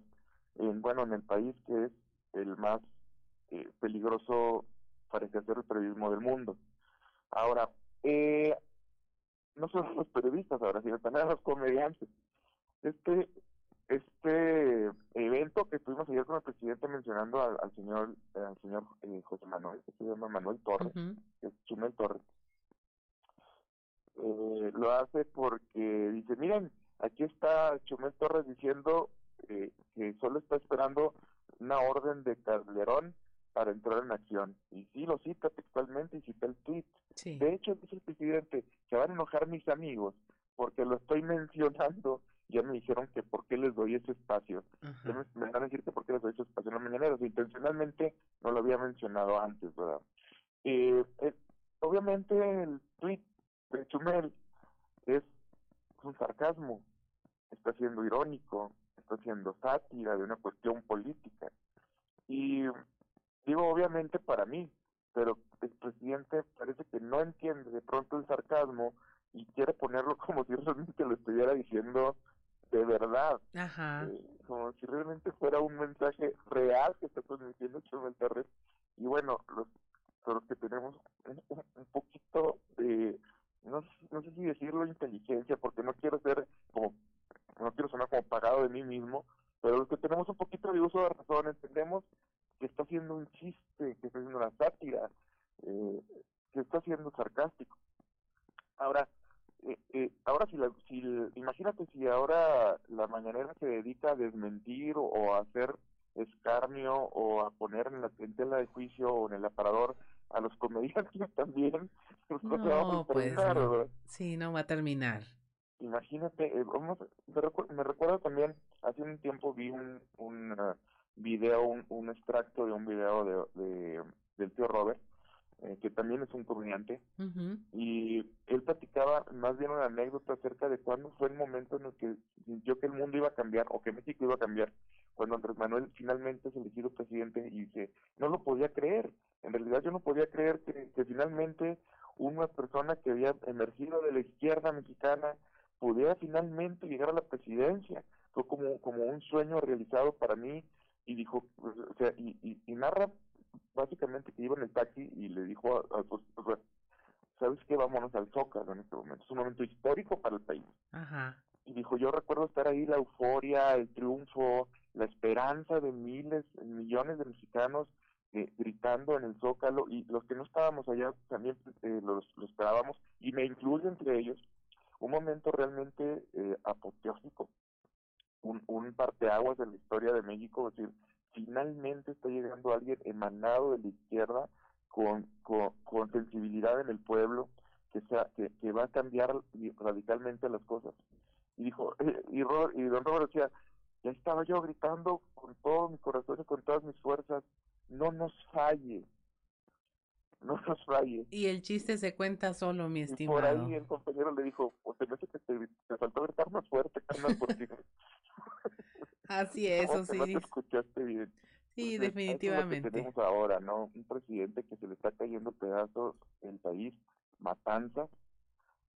en bueno en el país que es el más eh, peligroso para ejercer el periodismo del mundo ahora eh, no solo los periodistas ahora sino también los comediantes este este evento que estuvimos ayer con el presidente mencionando al, al señor al señor eh, José Manuel que se llama Manuel Torres uh -huh. que es Chumel Torres eh, lo hace porque dice, miren, aquí está Chumel Torres diciendo eh, que solo está esperando una orden de Calderón para entrar en acción. Y sí, lo cita textualmente y cita el tweet.
Sí.
De hecho, dice el presidente, se van a enojar mis amigos porque lo estoy mencionando. Ya me dijeron que por qué les doy ese espacio. Me, me, van a decir que por qué les doy ese espacio en la mañanera. O sea, intencionalmente no lo había mencionado antes, ¿verdad? Eh, eh, obviamente el tweet de Chumel es un sarcasmo, está siendo irónico, está haciendo sátira de una cuestión política. solamente para mí, pero el presidente parece que no entiende de pronto el sarcasmo y quiere ponerlo como si realmente lo estuviera diciendo de verdad,
Ajá.
eh, como si realmente fuera un mensaje real que está transmitiendo Chumel Torres. Y bueno, los, los que tenemos un, poquito de, no, sé- no sé si decirlo inteligencia, porque no quiero ser como, no quiero sonar como pagado de mí mismo, pero los que tenemos un poquito de uso de razón entendemos que está haciendo un chiste, que está haciendo una sátira, eh, que está siendo sarcástico. Ahora, eh, eh, ahora si, la, si imagínate si ahora la mañanera se dedica a desmentir o, o a hacer escarnio o a poner en la tela de juicio o en el aparador a los comediantes también, pues no a
pues
terminar,
no.
¿verdad?
Sí, no va a terminar.
Imagínate, eh, vamos, me, recu- me recuerdo también, hace un tiempo vi un, un ah, video, un, un extracto de un video de, de- del tío Robert, eh, que también es un comediante,
Ujú.
y él platicaba más bien una anécdota acerca de cuándo fue el momento en el que sintió que el mundo iba a cambiar o que México iba a cambiar cuando Andrés Manuel finalmente es elegido presidente y dice, no lo podía creer, en realidad yo no podía creer que, que finalmente una persona que había emergido de la izquierda mexicana pudiera finalmente llegar a la presidencia, fue como, como un sueño realizado para mí y dijo, o sea, y, y, y narra básicamente que iba en el taxi y le dijo a, a ¿sabes qué? Vámonos al Zócalo en este momento. Es un momento histórico para el país.
Ajá.
Y dijo, yo recuerdo estar ahí, la euforia, el triunfo, la esperanza de miles, millones de mexicanos eh, gritando en el Zócalo y los que no estábamos allá también eh, los, lo esperábamos y me incluyo entre ellos. Un momento realmente eh, apoteósico, un, un parteaguas de la historia de México, es decir, finalmente está llegando alguien emanado de la izquierda con, con, sensibilidad en el pueblo que, sea, que, que va a cambiar radicalmente las cosas. Y dijo, y, y don Robert decía, ya estaba yo gritando con todo mi corazón y con todas mis fuerzas, no nos falle, no nos falle.
Y el chiste se cuenta solo, mi
Y por
estimado.
ahí el compañero le dijo, o me hace que te, te faltó gritar más fuerte, carnal, porque
Así es,
como que no te escuchaste bien.
Sí,
Entonces, eso es lo que
definitivamente.
tenemos ahora, ¿no? Un presidente que se le está cayendo pedazos el país, matanzas,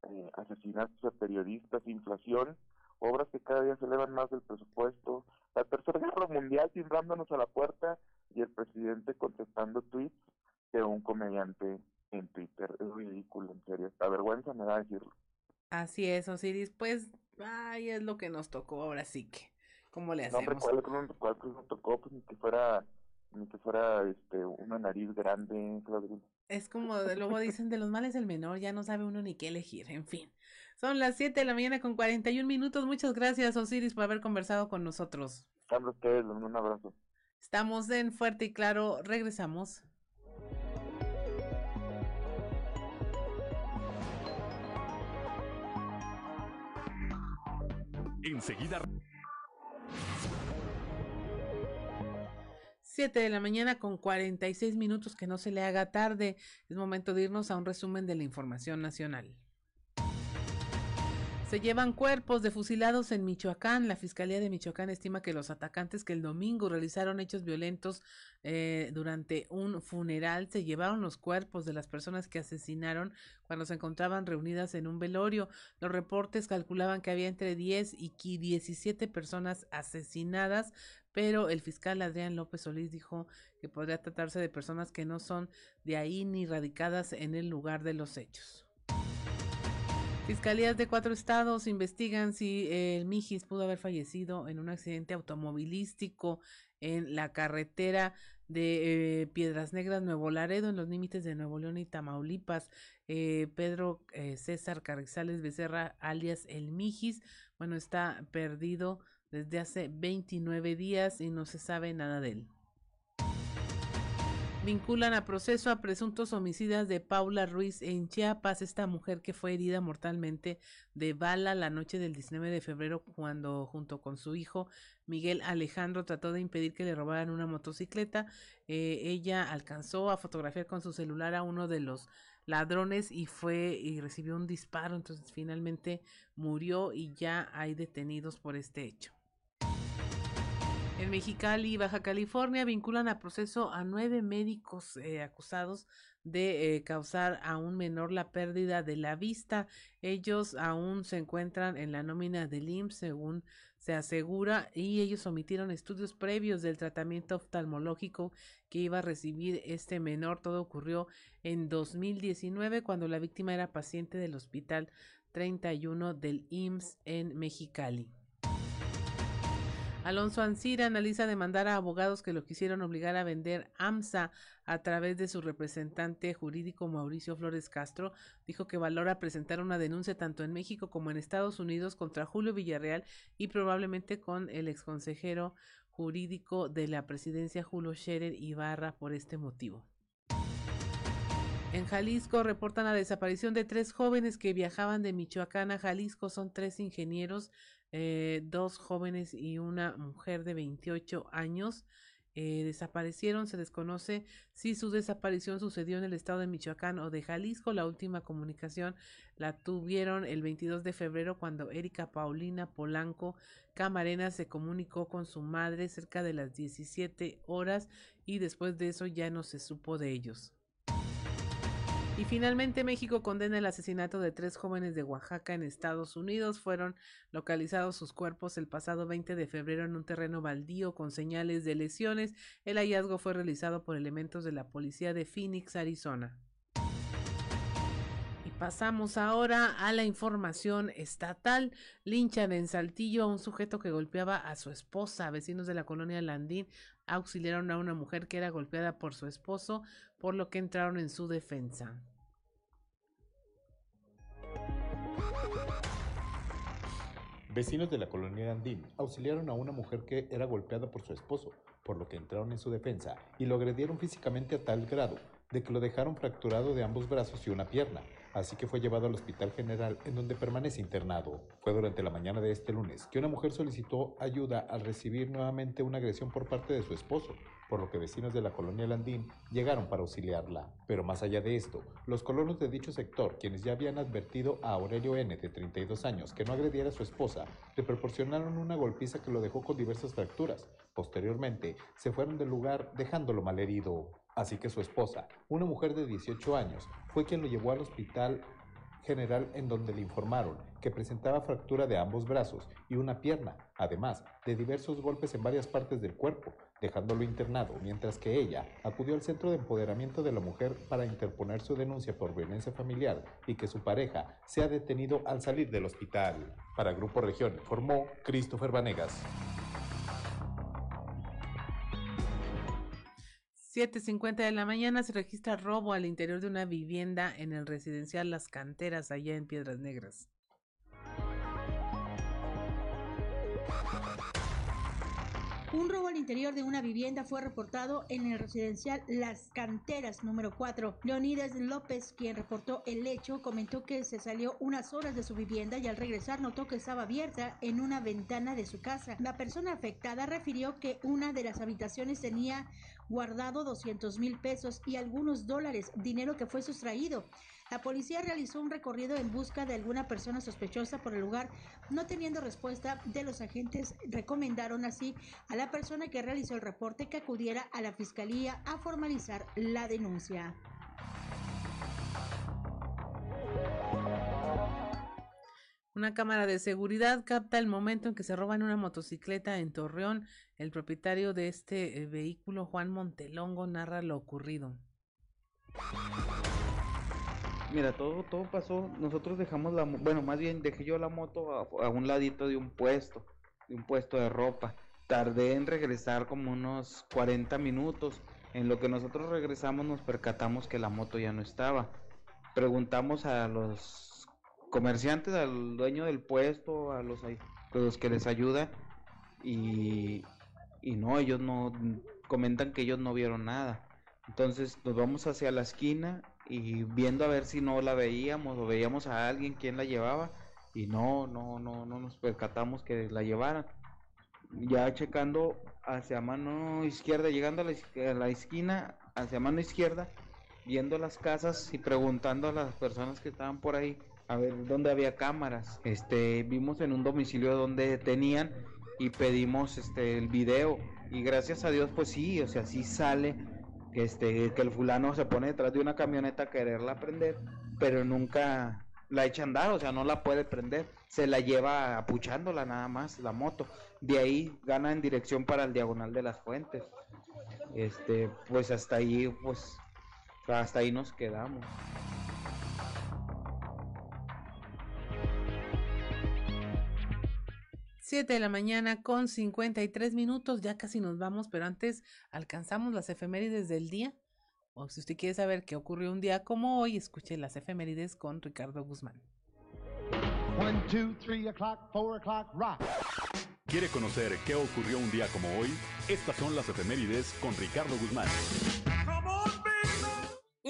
eh, asesinatos a periodistas, inflación, obras que cada día se elevan más del presupuesto, la tercera guerra mundial timbrándonos a la puerta y el presidente contestando tweets de un comediante en Twitter. Es ridículo, en serio. Hasta vergüenza me da decirlo.
Así es, Osiris. Pues, ay, es lo que nos tocó ahora sí que. ¿Cómo le
No, hombre,
hacemos?
¿cuál, cuál, cuál nos tocó? Pues ni que fuera, ni que fuera este, una nariz grande.
Es como de- luego dicen de los males el menor, ya no sabe uno ni qué elegir, en fin. Son las 7 de la mañana con 41 minutos. Muchas gracias, Osiris, por haber conversado con nosotros.
Carlos, ustedes, un abrazo.
Estamos en Fuerte y Claro, regresamos.
Enseguida
7 de la mañana con 46 minutos, que no se le haga tarde. Es momento de irnos a un resumen de la información nacional. Se llevan cuerpos de fusilados en Michoacán. La Fiscalía de Michoacán estima que los atacantes que el domingo realizaron hechos violentos eh, durante un funeral se llevaron los cuerpos de las personas que asesinaron cuando se encontraban reunidas en un velorio. Los reportes calculaban que había entre 10 y 17 personas asesinadas, pero el fiscal Adrián López Solís dijo que podría tratarse de personas que no son de ahí ni radicadas en el lugar de los hechos. Fiscalías de cuatro estados investigan si el Mijis pudo haber fallecido en un accidente automovilístico en la carretera de eh, Piedras Negras, Nuevo Laredo, en los límites de Nuevo León y Tamaulipas. Eh, Pedro eh, César Carrizales Becerra, alias El Mijis, bueno, está perdido desde hace 29 días y no se sabe nada de él. Vinculan a proceso a presuntos homicidas de Paula Ruiz en Chiapas, esta mujer que fue herida mortalmente de bala la noche del 19 de febrero cuando junto con su hijo Miguel Alejandro trató de impedir que le robaran una motocicleta. Eh, ella alcanzó a fotografiar con su celular a uno de los ladrones y fue y recibió un disparo, entonces finalmente murió y ya hay detenidos por este hecho. En Mexicali, Baja California, vinculan a proceso a nueve médicos eh, acusados de eh, causar a un menor la pérdida de la vista. Ellos aún se encuentran en la nómina del IMSS, según se asegura, y ellos omitieron estudios previos del tratamiento oftalmológico que iba a recibir este menor. Todo ocurrió en 2019 cuando la víctima era paciente del Hospital 31 del IMSS en Mexicali. Alonso Ancira analiza demandar a abogados que lo quisieron obligar a vender AMSA a través de su representante jurídico Mauricio Flores Castro. Dijo que valora presentar una denuncia tanto en México como en Estados Unidos contra Julio Villarreal y probablemente con el exconsejero jurídico de la presidencia Julio Scherer Ibarra por este motivo. En Jalisco reportan la desaparición de tres jóvenes que viajaban de Michoacán a Jalisco. Son tres ingenieros eh, dos jóvenes y una mujer de 28 años eh, desaparecieron. Se desconoce si su desaparición sucedió en el estado de Michoacán o de Jalisco. La última comunicación la tuvieron el 22 de febrero cuando Erika Paulina Polanco Camarena se comunicó con su madre cerca de las 17 horas y después de eso ya no se supo de ellos. Y finalmente México condena el asesinato de tres jóvenes de Oaxaca en Estados Unidos. Fueron localizados sus cuerpos el pasado 20 de febrero en un terreno baldío con señales de lesiones. El hallazgo fue realizado por elementos de la policía de Phoenix, Arizona. Y pasamos ahora a la información estatal. Linchan en Saltillo a un sujeto que golpeaba a su esposa. Vecinos de la colonia Landín auxiliaron a una mujer que era golpeada por su esposo, por lo que entraron en su defensa.
Vecinos de la colonia Andín auxiliaron a una mujer que era golpeada por su esposo, por lo que entraron en su defensa y lo agredieron físicamente a tal grado de que lo dejaron fracturado de ambos brazos y una pierna, así que fue llevado al Hospital General en donde permanece internado. Fue durante la mañana de este lunes que una mujer solicitó ayuda al recibir nuevamente una agresión por parte de su esposo, por lo que vecinos de la colonia Landín llegaron para auxiliarla. Pero más allá de esto, los colonos de dicho sector, quienes ya habían advertido a Aurelio N. de 32 años que no agrediera a su esposa, le proporcionaron una golpiza que lo dejó con diversas fracturas. Posteriormente, se fueron del lugar dejándolo malherido. Así que su esposa, una mujer de 18 años, fue quien lo llevó al hospital general en donde le informaron que presentaba fractura de ambos brazos y una pierna, además de diversos golpes en varias partes del cuerpo, dejándolo internado, mientras que ella acudió al Centro de Empoderamiento de la Mujer para interponer su denuncia por violencia familiar y que su pareja sea detenido al salir del hospital. Para Grupo Región informó Christopher Vanegas.
7.50 de la mañana se registra robo al interior de una vivienda en el residencial Las Canteras, allá en Piedras Negras.
Un robo al interior de una vivienda fue reportado en el residencial Las Canteras número 4. Leonidas López, quien reportó el hecho, comentó que se salió unas horas de su vivienda y al regresar notó que estaba abierta en una ventana de su casa. La persona afectada refirió que una de las habitaciones tenía guardado 200 mil pesos y algunos dólares, dinero que fue sustraído. La policía realizó un recorrido en busca de alguna persona sospechosa por el lugar. No teniendo respuesta de los agentes, recomendaron así a la persona que realizó el reporte que acudiera a la fiscalía a formalizar la denuncia.
Una cámara de seguridad capta el momento en que se roban una motocicleta en Torreón. El propietario de este eh, vehículo, Juan Montelongo, narra lo ocurrido.
Mira, todo, todo pasó. Nosotros dejamos la, bueno, más bien dejé yo la moto a, un ladito de un puesto, de un puesto de ropa. Tardé en regresar como unos 40 minutos. En lo que nosotros regresamos nos percatamos que la moto ya no estaba. Preguntamos a los comerciantes, al dueño del puesto, a los, los que les ayuda y, y no, ellos no comentan que ellos no vieron nada. Entonces nos vamos hacia la esquina y viendo a ver si no la veíamos o veíamos a alguien quien la llevaba y no, no, no, no nos percatamos que la llevaran. Ya checando hacia mano izquierda, llegando a la, esquina, hacia mano izquierda, viendo las casas y preguntando a las personas que estaban por ahí a ver dónde había cámaras. Este, vimos en un domicilio donde tenían y pedimos este el video y gracias a Dios pues sí, o sea, sí sale que este que el fulano se pone detrás de una camioneta a quererla prender, pero nunca la echa a andar, o sea, no la puede prender, se la lleva apuchándola nada más la moto. De ahí gana en dirección para el diagonal de las fuentes. Este, pues hasta ahí pues hasta ahí nos quedamos.
Siete de la mañana con 53 minutos, ya casi nos vamos, pero antes alcanzamos las efemérides del día. O si usted quiere saber qué ocurrió un día como hoy, escuche las efemérides con Ricardo Guzmán.
One, two, three o'clock, four o'clock, rock. ¿Quiere conocer qué ocurrió un día como hoy? Estas son las efemérides con Ricardo Guzmán.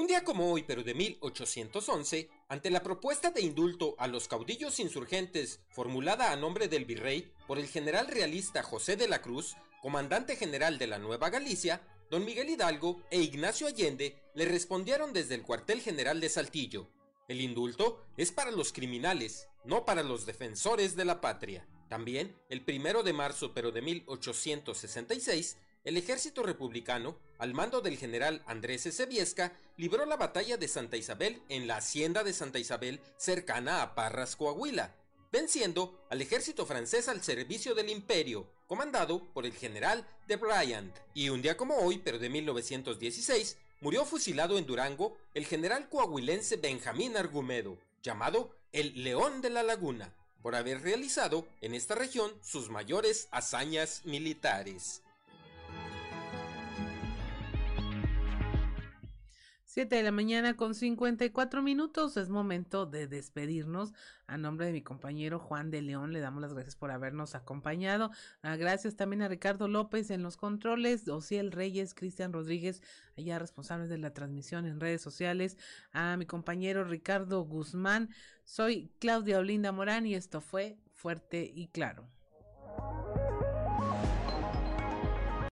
Un día como hoy, pero de 1811, ante la propuesta de indulto a los caudillos insurgentes formulada a nombre del virrey por el general realista José de la Cruz, comandante general de la Nueva Galicia, don Miguel Hidalgo e Ignacio Allende le respondieron desde el cuartel general de Saltillo. El indulto es para los criminales, no para los defensores de la patria. También, el primero de marzo pero de 1866, el ejército republicano, al mando del general Andrés Ezebiesca, libró la batalla de Santa Isabel en la hacienda de Santa Isabel cercana a Parras, Coahuila, venciendo al ejército francés al servicio del imperio, comandado por el general de Bryant. Y un día como hoy, pero de 1916, murió fusilado en Durango el general coahuilense Benjamín Argumedo, llamado el León de la Laguna, por haber realizado en esta región sus mayores hazañas militares.
7 de la mañana con 54 minutos. Es momento de despedirnos. A nombre de mi compañero Juan de León, le damos las gracias por habernos acompañado. Ah, gracias también a Ricardo López en los controles, Ociel Reyes, Cristian Rodríguez, allá responsables de la transmisión en redes sociales. A mi compañero Ricardo Guzmán. Soy Claudia Olinda Morán y esto fue Fuerte y Claro.